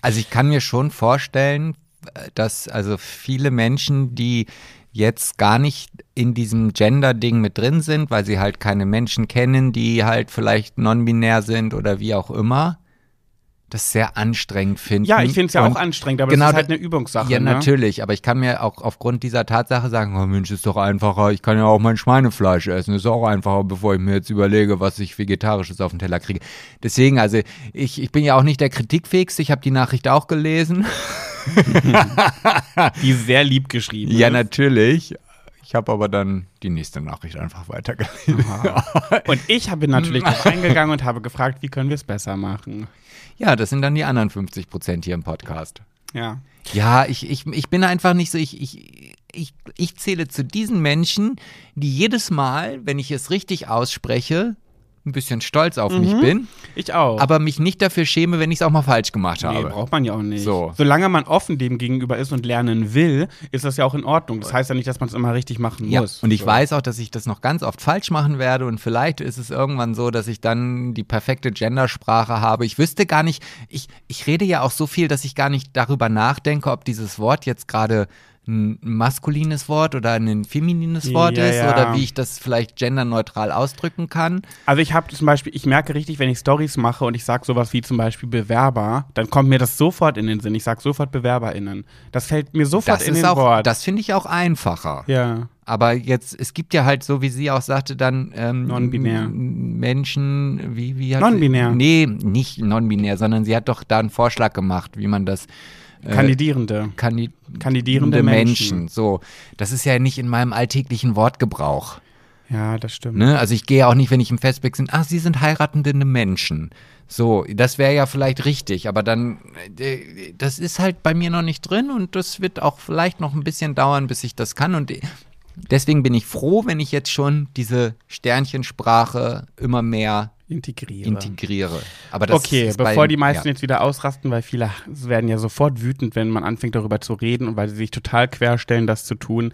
Also ich kann mir schon vorstellen, äh, dass also viele Menschen, die jetzt gar nicht in diesem Gender-Ding mit drin sind, weil sie halt keine Menschen kennen, die halt vielleicht non-binär sind oder wie auch immer, das sehr anstrengend finden. Ja, ich finde es ja Und auch anstrengend, aber genau das ist halt da- eine Übungssache. Ja, ne? natürlich, aber ich kann mir auch aufgrund dieser Tatsache sagen, oh Mensch, ist doch einfacher, ich kann ja auch mein Schweinefleisch essen, ist auch einfacher, bevor ich mir jetzt überlege, was ich vegetarisches auf den Teller kriege. Deswegen, also ich, ich bin ja auch nicht der Kritikfähigste, ich habe die Nachricht auch gelesen. Die sehr lieb geschrieben Ja, ist. natürlich. Ich habe aber dann die nächste Nachricht einfach weitergelesen. Und ich habe natürlich drauf eingegangen und habe gefragt, wie können wir es besser machen. Ja, das sind dann die anderen 50 Prozent hier im Podcast. Ja. Ja, ich, ich, ich bin einfach nicht so, ich, ich, ich, ich zähle zu diesen Menschen, die jedes Mal, wenn ich es richtig ausspreche, ein bisschen stolz auf mich bin, Ich auch. aber mich nicht dafür schäme, wenn ich es auch mal falsch gemacht Nee, habe. braucht man ja auch nicht. So. Solange man offen dem gegenüber ist und lernen will, ist das ja auch in Ordnung. Das heißt ja nicht, dass man es immer richtig machen Ja, muss. und ich So. weiß auch, dass ich das noch ganz oft falsch machen werde und vielleicht ist es irgendwann so, dass ich dann die perfekte Gendersprache habe. Ich wüsste gar nicht, ich, ich rede ja auch so viel, dass ich gar nicht darüber nachdenke, ob dieses Wort jetzt gerade ein maskulines Wort oder ein feminines Wort Ja, ist ja. oder wie ich das vielleicht genderneutral ausdrücken kann. Also ich habe zum Beispiel, ich merke richtig, wenn ich Stories mache und ich sage sowas wie zum Beispiel Bewerber, dann kommt mir das sofort in den Sinn. Ich sage sofort BewerberInnen. Das fällt mir sofort Das in den auch, Wort. das finde ich auch einfacher. ja. Aber jetzt, es gibt ja halt so, wie sie auch sagte, dann ähm, Non-binär. Menschen, wie, wie hat Non-binär. Nee, nicht non-binär, sondern sie hat doch da einen Vorschlag gemacht, wie man das Kandidierende. kandi Kandidierende Menschen. So, das ist ja nicht in meinem alltäglichen Wortgebrauch. Ja, das stimmt. Ne? Also ich gehe auch nicht, wenn ich im Festback bin, ach, sie sind heiratende Menschen. So, das wäre ja vielleicht richtig, aber dann, äh, das ist halt bei mir noch nicht drin und das wird auch vielleicht noch ein bisschen dauern, bis ich das kann. Und deswegen bin ich froh, wenn ich jetzt schon diese Sternchensprache immer mehr Integriere. integriere. Aber das okay, ist bevor bei, die meisten ja. jetzt wieder ausrasten, weil viele werden ja sofort wütend, wenn man anfängt darüber zu reden und weil sie sich total querstellen, das zu tun.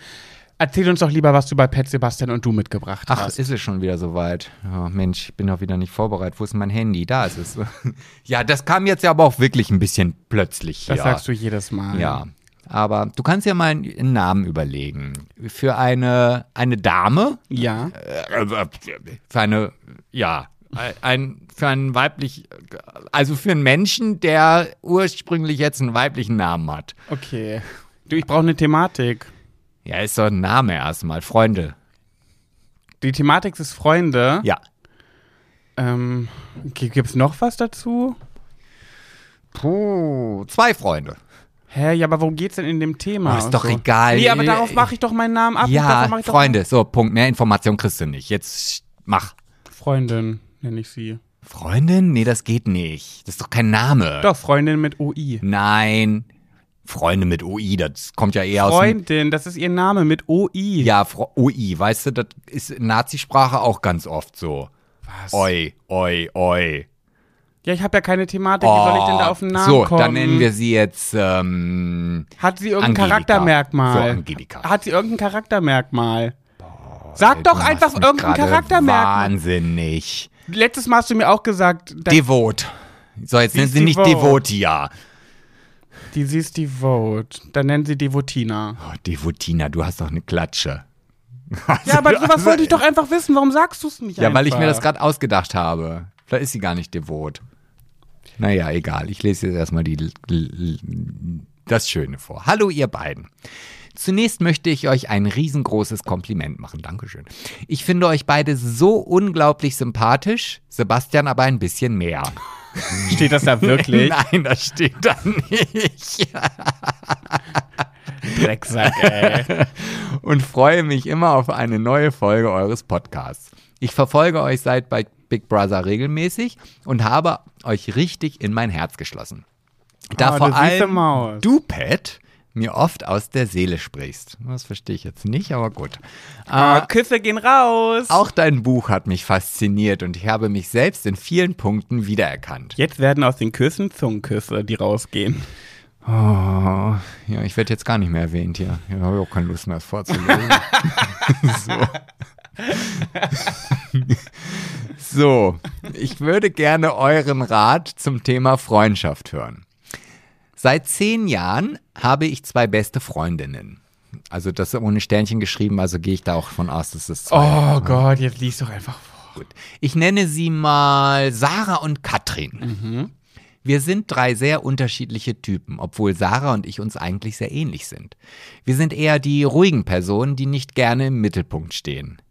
Erzähl uns doch lieber, was du bei Pet Sebastian und du mitgebracht Ach, hast. ist es schon wieder soweit? Oh, Mensch, ich bin doch wieder nicht vorbereitet. Wo ist mein Handy? Da ist es. ja, das kam jetzt ja aber auch wirklich ein bisschen plötzlich das sagst du jedes Mal. Ja. Aber du kannst ja mal einen Namen überlegen. Für eine, eine Dame, Ja. äh, für eine, ja, ein, für einen weiblich, also für einen Menschen, der ursprünglich jetzt einen weiblichen Namen hat. Okay. Du, ich brauche eine Thematik. Ja, ist doch ein Name erstmal. Freunde. Die Thematik ist Freunde. Ja. Ähm, Gibt es noch was dazu? Puh, zwei Freunde. Hä, ja, aber worum geht's denn in dem Thema? Oh, ist doch so? egal. Nee, aber darauf mache ich doch meinen Namen ab. ja, Freunde. So, Punkt. Mehr Information kriegst du nicht. Jetzt mach. Freundin nenne ich sie. Freundin? Nee, das geht nicht. Das ist doch kein Name. Doch, Freundin mit OI. Nein. Freunde mit OI, das kommt ja eher aus dem Freundin, das ist ihr Name mit OI. Ja, Fro OI, weißt du, das ist in Nazisprache auch ganz oft so. Was? Oi, oi, oi. Ja, ich habe ja keine Thematik. Wie soll ich denn da auf den Namen Oh, so, kommen? dann nennen wir sie jetzt ähm, Hat sie irgendein Angelika. Charaktermerkmal? So, Angelika. Hat sie irgendein Charaktermerkmal? Sag doch du einfach irgendein Charaktermerkmal. Wahnsinnig. Letztes Mal hast du mir auch gesagt, Devot. So, jetzt nennen sie nicht devot. Devotia. die sie ist Devote. Dann nennen sie Devotina. Oh, Devotina, du hast doch eine Klatsche. Ja, aber sowas wollte ich doch einfach wissen. Warum sagst du es nicht Ja, einfach? weil ich mir das gerade ausgedacht habe. Vielleicht ist sie gar nicht devot. Naja, egal. Ich lese jetzt erstmal die, das Schöne vor. Hallo, ihr beiden. Zunächst möchte ich euch ein riesengroßes Kompliment machen. Dankeschön. Ich finde euch beide so unglaublich sympathisch, Sebastian aber ein bisschen mehr. Steht das da wirklich? Nein, das steht da nicht. Drecksack, ey. und freue mich immer auf eine neue Folge eures Podcasts. Ich verfolge euch seit bei Big Brother regelmäßig und habe euch richtig in mein Herz geschlossen. Da Oh, vor allem du, Pat, mir oft aus der Seele sprichst. Das verstehe ich jetzt nicht, aber gut. Äh, Küsse gehen raus. auch dein Buch hat mich fasziniert und ich habe mich selbst in vielen Punkten wiedererkannt. Jetzt werden aus den Küssen Zungenküsse, die rausgehen. Oh, ja, ich werde jetzt gar nicht mehr erwähnt hier. Ich habe auch keine Lust mehr, das vorzulesen. so. so, ich würde gerne euren Rat zum Thema Freundschaft hören. Seit zehn Jahren habe ich zwei beste Freundinnen. Also das ist ohne Sternchen geschrieben, also gehe ich da auch von aus, dass es zwei Oh Gott, jetzt liest doch einfach vor. Gut. Ich nenne sie mal Sarah und Katrin. Wir sind drei sehr unterschiedliche Typen, obwohl Sarah und ich uns eigentlich sehr ähnlich sind. Wir sind eher die ruhigen Personen, die nicht gerne im Mittelpunkt stehen.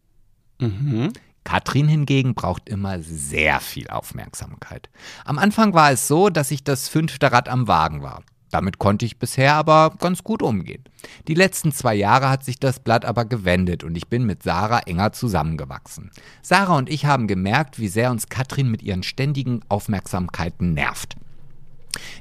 Katrin hingegen braucht immer sehr viel Aufmerksamkeit. Am Anfang war es so, dass ich das fünfte Rad am Wagen war. Damit konnte ich bisher aber ganz gut umgehen. Die letzten zwei Jahre hat sich das Blatt aber gewendet und ich bin mit Sarah enger zusammengewachsen. Sarah und ich haben gemerkt, wie sehr uns Katrin mit ihren ständigen Aufmerksamkeiten nervt.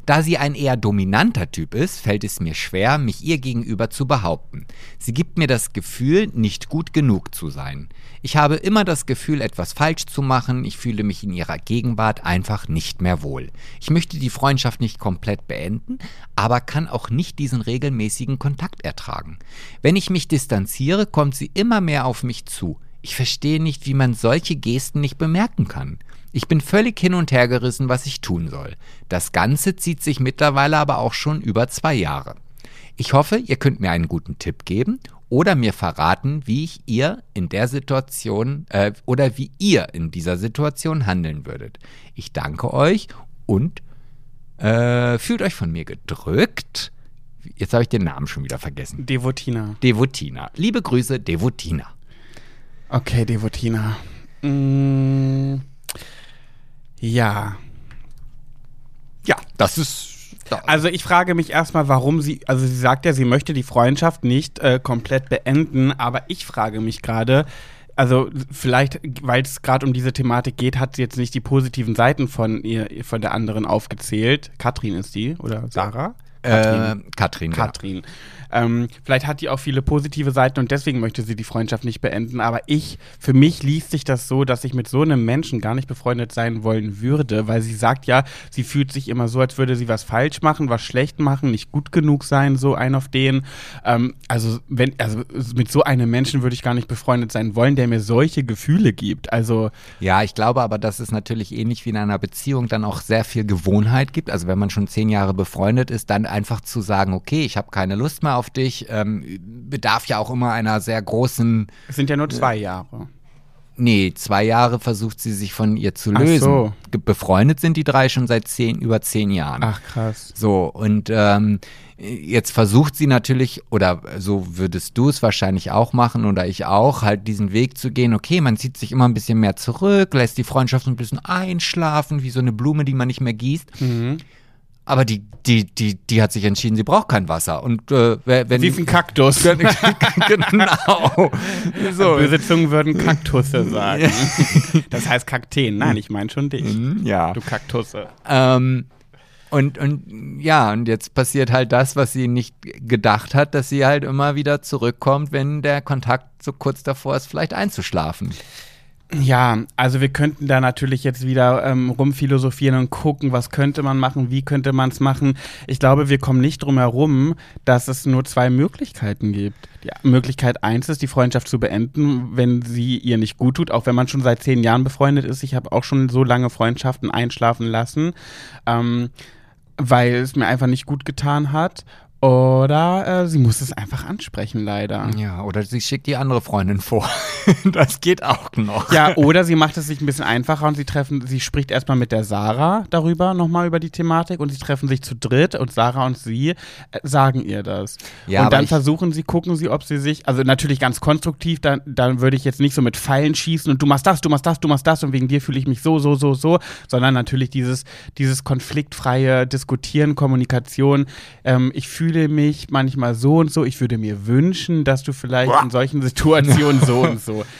Da sie ein eher dominanter Typ ist, fällt es mir schwer, mich ihr gegenüber zu behaupten. Sie gibt mir das Gefühl, nicht gut genug zu sein. Ich habe immer das Gefühl, etwas falsch zu machen, ich fühle mich in ihrer Gegenwart einfach nicht mehr wohl. Ich möchte die Freundschaft nicht komplett beenden, aber kann auch nicht diesen regelmäßigen Kontakt ertragen. Wenn ich mich distanziere, kommt sie immer mehr auf mich zu. Ich verstehe nicht, wie man solche Gesten nicht bemerken kann. Ich bin völlig hin und her gerissen, was ich tun soll. Das Ganze zieht sich mittlerweile aber auch schon über zwei Jahre. Ich hoffe, ihr könnt mir einen guten Tipp geben oder mir verraten, wie ich ihr in der Situation äh, oder wie ihr in dieser Situation handeln würdet. Ich danke euch und äh, fühlt euch von mir gedrückt. Jetzt habe ich den Namen schon wieder vergessen. Devotina. Devotina. Liebe Grüße, Devotina. Okay, Devotina. Mm, ja. Ja, das ist. Also ich frage mich erstmal, warum sie, also sie sagt ja, sie möchte die Freundschaft nicht äh, komplett beenden, aber ich frage mich gerade, also vielleicht, weil es gerade um diese Thematik geht, hat sie jetzt nicht die positiven Seiten von ihr, von der anderen aufgezählt. Katrin ist die, oder Sarah? Äh, Katrin. genau. Katrin. Ähm, vielleicht hat die auch viele positive Seiten und deswegen möchte sie die Freundschaft nicht beenden. Aber ich, für mich liest sich das so, dass ich mit so einem Menschen gar nicht befreundet sein wollen würde, weil sie sagt ja, sie fühlt sich immer so, als würde sie was falsch machen, was schlecht machen, nicht gut genug sein, so ein auf den. Ähm, also, wenn, also mit so einem Menschen würde ich gar nicht befreundet sein wollen, der mir solche Gefühle gibt. Also, Ja, ich glaube aber, dass es natürlich ähnlich wie in einer Beziehung dann auch sehr viel Gewohnheit gibt. Also wenn man schon zehn Jahre befreundet ist, dann einfach zu sagen, okay, ich habe keine Lust mehr auf dich, ähm, bedarf ja auch immer einer sehr großen, es sind ja nur zwei Jahre. nee, zwei Jahre versucht sie sich von ihr zu lösen. so. Befreundet sind die drei schon seit zehn, über zehn Jahren. Ach krass. So, und ähm, jetzt versucht sie natürlich, oder so würdest du es wahrscheinlich auch machen oder ich auch, halt diesen Weg zu gehen, okay, man zieht sich immer ein bisschen mehr zurück, lässt die Freundschaft ein bisschen einschlafen, wie so eine Blume, die man nicht mehr gießt. Mhm. Aber die, die, die, die hat sich entschieden, sie braucht kein Wasser. Und äh, wenn. Wie ist ein Kaktus? genau. So. Böse Zungen würden Kaktusse sagen. das heißt Kakteen. Nein, ich meine schon dich. Hm, Ja. Du Kaktusse. Ähm, und, und ja, und jetzt passiert halt das, was sie nicht gedacht hat, dass sie halt immer wieder zurückkommt, wenn der Kontakt so kurz davor ist, vielleicht einzuschlafen. Ja, also wir könnten da natürlich jetzt wieder ähm, rumphilosophieren und gucken, was könnte man machen, wie könnte man es machen. Ich glaube, wir kommen nicht drum herum, dass es nur zwei Möglichkeiten gibt. Die Möglichkeit eins ist, die Freundschaft zu beenden, wenn sie ihr nicht gut tut, auch wenn man schon seit zehn Jahren befreundet ist. Ich habe auch schon so lange Freundschaften einschlafen lassen, ähm, weil es mir einfach nicht gut getan hat. Oder äh, sie muss es einfach ansprechen, leider. Ja, oder sie schickt die andere Freundin vor. das geht auch noch. Ja, oder sie macht es sich ein bisschen einfacher und sie treffen, sie spricht erstmal mit der Sarah darüber, nochmal über die Thematik und sie treffen sich zu dritt und Sarah und sie äh, sagen ihr das. Ja, und dann versuchen sie, gucken sie, ob sie sich, also natürlich ganz konstruktiv, dann, dann würde ich jetzt nicht so mit Pfeilen schießen und du machst das, du machst das, du machst das und wegen dir fühle ich mich so, so, so, so, sondern natürlich dieses, dieses konfliktfreie Diskutieren, Kommunikation. Ähm, ich fühle mich manchmal so und so, ich würde mir wünschen, dass du vielleicht in solchen Situationen so und so.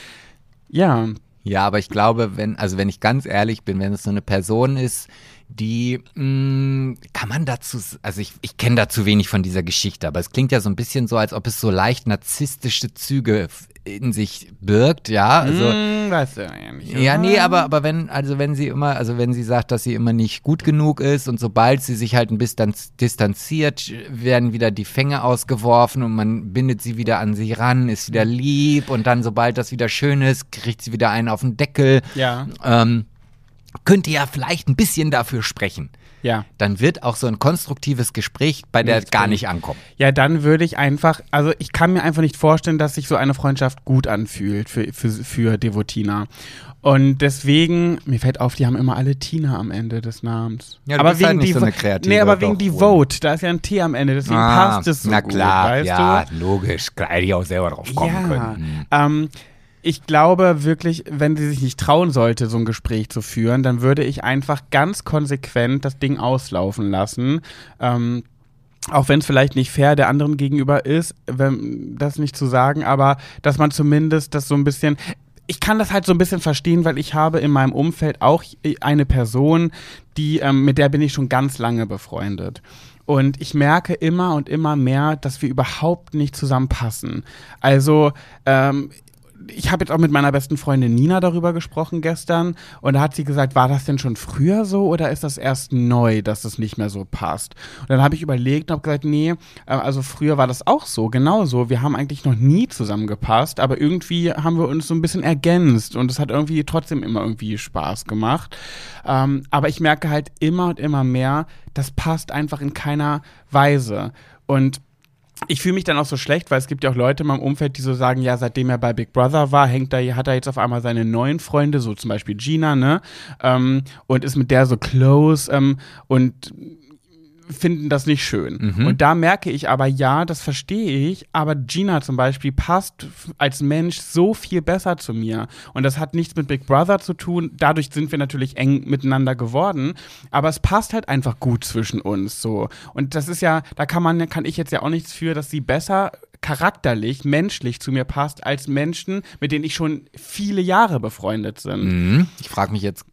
Ja, Ja, aber ich glaube, wenn, also wenn ich ganz ehrlich bin, wenn es so eine Person ist, die, mh, kann man dazu, also ich, ich kenne da zu wenig von dieser Geschichte, aber es klingt ja so ein bisschen so, als ob es so leicht narzisstische Züge in sich birgt, ja, also. Mm, weißt du ja nicht. Ja, nee, aber, aber wenn, also wenn sie immer, also wenn sie sagt, dass sie immer nicht gut genug ist und sobald sie sich halt ein bisschen distanziert, werden wieder die Fänge ausgeworfen und man bindet sie wieder an sie ran, ist wieder lieb und dann, sobald das wieder schön ist, kriegt sie wieder einen auf den Deckel. Ja. Ähm, könnte ja vielleicht ein bisschen dafür sprechen. Ja. Dann wird auch so ein konstruktives Gespräch bei der Nichts gar nicht ankommen. Ja, dann würde ich einfach, also ich kann mir einfach nicht vorstellen, dass sich so eine Freundschaft gut anfühlt für, für, für Devotina. Und deswegen, mir fällt auf, die haben immer alle Tina am Ende des Namens. Ja, du bist halt nicht so eine kreative Nee, aber wegen die Vote, da ist ja ein T am Ende, deswegen passt es so Ah, na gut, klar, weißt ja, du? logisch. Klar, hätte ich auch selber drauf kommen ja. können. Ähm, ich glaube wirklich, wenn sie sich nicht trauen sollte, so ein Gespräch zu führen, dann würde ich einfach ganz konsequent das Ding auslaufen lassen. Ähm, auch wenn es vielleicht nicht fair der anderen gegenüber ist, wenn, das nicht zu sagen, aber dass man zumindest das so ein bisschen. Ich kann das halt so ein bisschen verstehen, weil ich habe in meinem Umfeld auch eine Person, die, ähm, mit der bin ich schon ganz lange befreundet. Und ich merke immer und immer mehr, dass wir überhaupt nicht zusammenpassen. Also, ähm, ich habe jetzt auch mit meiner besten Freundin Nina darüber gesprochen gestern und da hat sie gesagt, war das denn schon früher so oder ist das erst neu, dass es nicht mehr so passt? Und dann habe ich überlegt und habe gesagt, nee, äh, also früher war das auch so, genauso. Wir haben eigentlich noch nie zusammengepasst, aber irgendwie haben wir uns so ein bisschen ergänzt und es hat irgendwie trotzdem immer irgendwie Spaß gemacht. Ähm, aber ich merke halt immer und immer mehr, das passt einfach in keiner Weise. Und ich fühle mich dann auch so schlecht, weil es gibt ja auch Leute in meinem Umfeld, die so sagen, ja, seitdem er bei Big Brother war, hängt er, hat er jetzt auf einmal seine neuen Freunde, so zum Beispiel Gina, ne? Ähm, und ist mit der so close ähm, und finden das nicht schön. Mhm. Und da merke ich aber, ja, das verstehe ich, aber Gina zum Beispiel passt als Mensch so viel besser zu mir. Und das hat nichts mit Big Brother zu tun. Dadurch sind wir natürlich eng miteinander geworden. Aber es passt halt einfach gut zwischen uns so. Und das ist ja, da kann man, kann ich jetzt ja auch nichts für, dass sie besser charakterlich, menschlich zu mir passt als Menschen, mit denen ich schon viele Jahre befreundet sind. Mhm. Ich frage mich jetzt,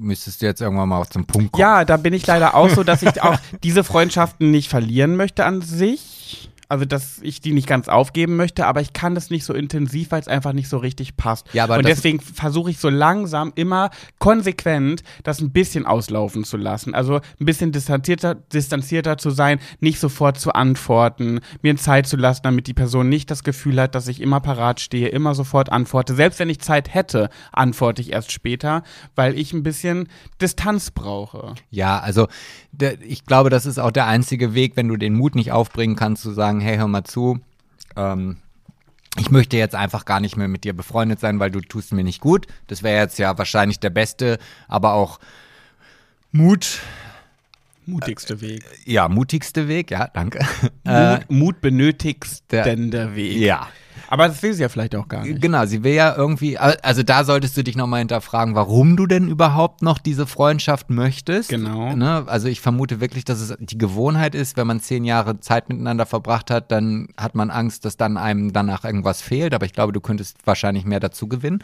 müsstest du jetzt irgendwann mal zum Punkt kommen? Ja, da bin ich leider auch so, dass ich auch diese Freundschaften nicht verlieren möchte an sich. Also, dass ich die nicht ganz aufgeben möchte, aber ich kann das nicht so intensiv, weil es einfach nicht so richtig passt. Ja, aber Und deswegen versuche ich so langsam immer konsequent das ein bisschen auslaufen zu lassen. Also ein bisschen distanzierter, distanzierter zu sein, nicht sofort zu antworten, mir Zeit zu lassen, damit die Person nicht das Gefühl hat, dass ich immer parat stehe, immer sofort antworte. Selbst wenn ich Zeit hätte, antworte ich erst später, weil ich ein bisschen Distanz brauche. Ja, also der, ich glaube, das ist auch der einzige Weg, wenn du den Mut nicht aufbringen kannst, zu sagen, hey, hör mal zu, ähm, ich möchte jetzt einfach gar nicht mehr mit dir befreundet sein, weil du tust mir nicht gut. Das wäre jetzt ja wahrscheinlich der beste, aber auch Mut, Mutigste Weg. ja, mutigste Weg, ja, danke. Mut, Mut benötigstender Weg. ja. Aber das will sie ja vielleicht auch gar nicht. Genau, sie will ja irgendwie, also da solltest du dich nochmal hinterfragen, warum du denn überhaupt noch diese Freundschaft möchtest. Genau. Ne? Also ich vermute wirklich, dass es die Gewohnheit ist, wenn man zehn Jahre Zeit miteinander verbracht hat, dann hat man Angst, dass dann einem danach irgendwas fehlt. Aber ich glaube, du könntest wahrscheinlich mehr dazu gewinnen.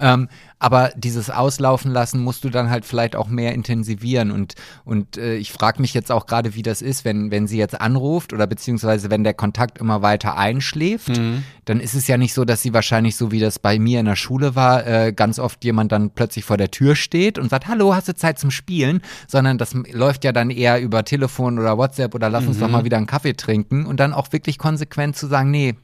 Ähm, aber dieses Auslaufen lassen musst du dann halt vielleicht auch mehr intensivieren. Und, und äh, ich frage mich jetzt auch gerade, wie das ist, wenn, wenn sie jetzt anruft oder beziehungsweise wenn der Kontakt immer weiter einschläft, dann ist es ja nicht so, dass sie wahrscheinlich so wie das bei mir in der Schule war, äh, ganz oft jemand dann plötzlich vor der Tür steht und sagt, hallo, hast du Zeit zum Spielen? Sondern das läuft ja dann eher über Telefon oder WhatsApp oder lass uns doch mal wieder einen Kaffee trinken und dann auch wirklich konsequent zu sagen, nee,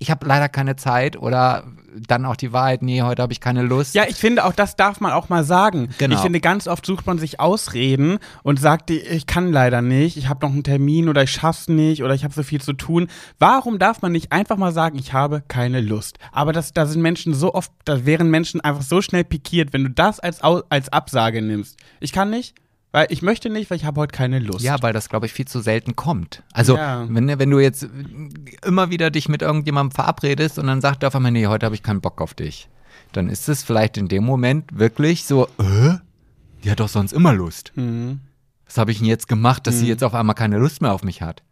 ich habe leider keine Zeit oder dann auch die Wahrheit, nee, heute habe ich keine Lust. Ja, ich finde auch, das darf man auch mal sagen. Genau. Ich finde, ganz oft sucht man sich Ausreden und sagt, ich kann leider nicht, ich habe noch einen Termin oder ich schaff's nicht oder ich habe so viel zu tun. Warum darf man nicht einfach mal sagen, ich habe keine Lust? Aber das, da sind Menschen so oft, da wären Menschen einfach so schnell pikiert, wenn du das als, als Absage nimmst. Ich kann nicht, weil ich möchte nicht, weil ich habe heute keine Lust. Ja, weil das, glaube ich, viel zu selten kommt. Also, Ja. wenn, wenn du jetzt immer wieder dich mit irgendjemandem verabredest und dann sagt er auf einmal, nee, heute habe ich keinen Bock auf dich, dann ist es vielleicht in dem Moment wirklich so, äh? Die hat doch sonst immer Lust. Mhm. Was habe ich denn jetzt gemacht, dass sie jetzt auf einmal keine Lust mehr auf mich hat?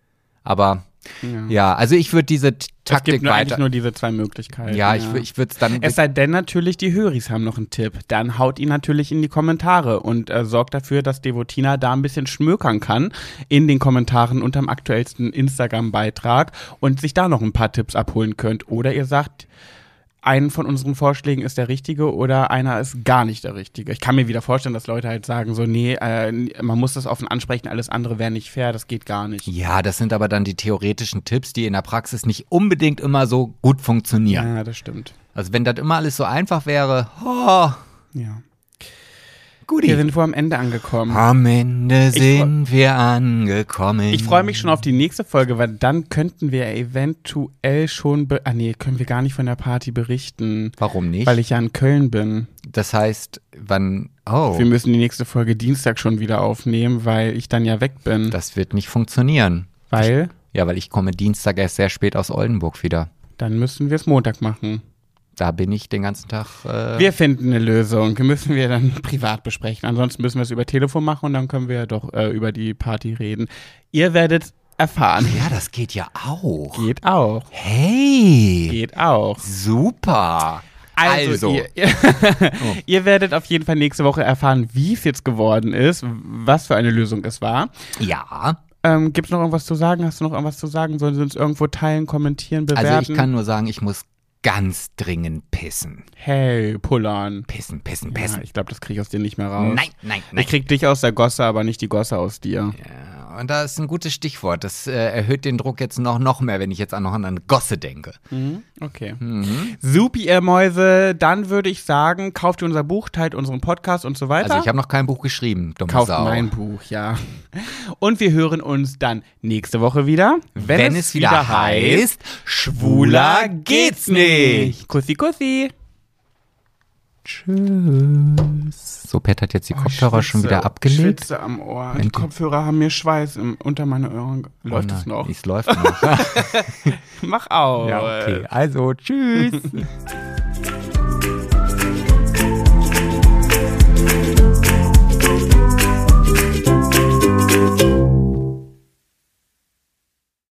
Aber Ja. ja, also ich würde diese T- Es Taktik gibt nur eigentlich nur diese zwei Möglichkeiten. ja, ich, wür- ich würde es dann. Es sei denn natürlich, die Höris haben noch einen Tipp. Dann haut ihn natürlich in die Kommentare und äh, sorgt dafür, dass Devotina da ein bisschen schmökern kann in den Kommentaren unterm aktuellsten Instagram-Beitrag und sich da noch ein paar Tipps abholen könnt. Oder ihr sagt, einen von unseren Vorschlägen ist der richtige oder einer ist gar nicht der richtige. Ich kann mir wieder vorstellen, dass Leute halt sagen, so, nee, äh, man muss das offen ansprechen, alles andere wäre nicht fair, das geht gar nicht. ja, das sind aber dann die theoretischen Tipps, die in der Praxis nicht unbedingt immer so gut funktionieren. Ja, das stimmt. Also wenn das immer alles so einfach wäre, oh, Ja. Guti. Wir sind vor am Ende angekommen. Am Ende sind wir angekommen. Ich freue mich schon auf die nächste Folge, weil dann könnten wir eventuell schon. Ah, nee, können wir gar nicht von der Party berichten. Warum nicht? Weil ich ja in Köln bin. das heißt, wann. Oh, Wir müssen die nächste Folge Dienstag schon wieder aufnehmen, weil ich dann ja weg bin. das wird nicht funktionieren. weil Ja, weil ich komme Dienstag erst sehr spät aus Oldenburg wieder. dann müssen wir es Montag machen. Da bin ich den ganzen Tag. Äh, Wir finden eine Lösung. Müssen wir dann privat besprechen. Ansonsten müssen wir es über Telefon machen und dann können wir ja doch äh, über die Party reden. Ihr werdet erfahren. ja, das geht ja auch. Geht auch. Hey, Geht auch. super. Also, Ihr, ihr, ihr werdet auf jeden Fall nächste Woche erfahren, wie es jetzt geworden ist, was für eine Lösung es war. ja. Ähm, Gibt es noch irgendwas zu sagen? Hast du noch irgendwas zu sagen? Sollen Sie uns irgendwo teilen, kommentieren, bewerten? Also ich kann nur sagen, ich muss ganz dringend pissen. Hey, Pullern. Pissen, pissen, Ja, pissen. ich glaube, das kriege ich aus dir nicht mehr raus. nein, nein, nein. Ich krieg dich aus der Gosse, aber nicht die Gosse aus dir. Ja, und da ist ein gutes Stichwort. Das äh, erhöht den Druck jetzt noch, noch mehr, wenn ich jetzt auch noch an Gosse denke. Mhm, Okay. Supi, ihr Mäuse. Dann würde ich sagen, kauft ihr unser Buch, teilt unseren Podcast und so weiter. Also ich habe noch kein Buch geschrieben, dumme Kauft Sau. mein Buch, ja. Und wir hören uns dann nächste Woche wieder, wenn, Wenn es wieder heißt, schwuler geht's nicht. Kussi, kussi. Tschüss. So, Pet hat jetzt die Kopfhörer schon wieder abgelegt. Schwitze am Ohr. Wenn Die Kopfhörer haben mir Schweiß im, unter meine Ohren. Läuft Oh es noch? Es läuft noch. Mach auf. ja, okay. Also, tschüss.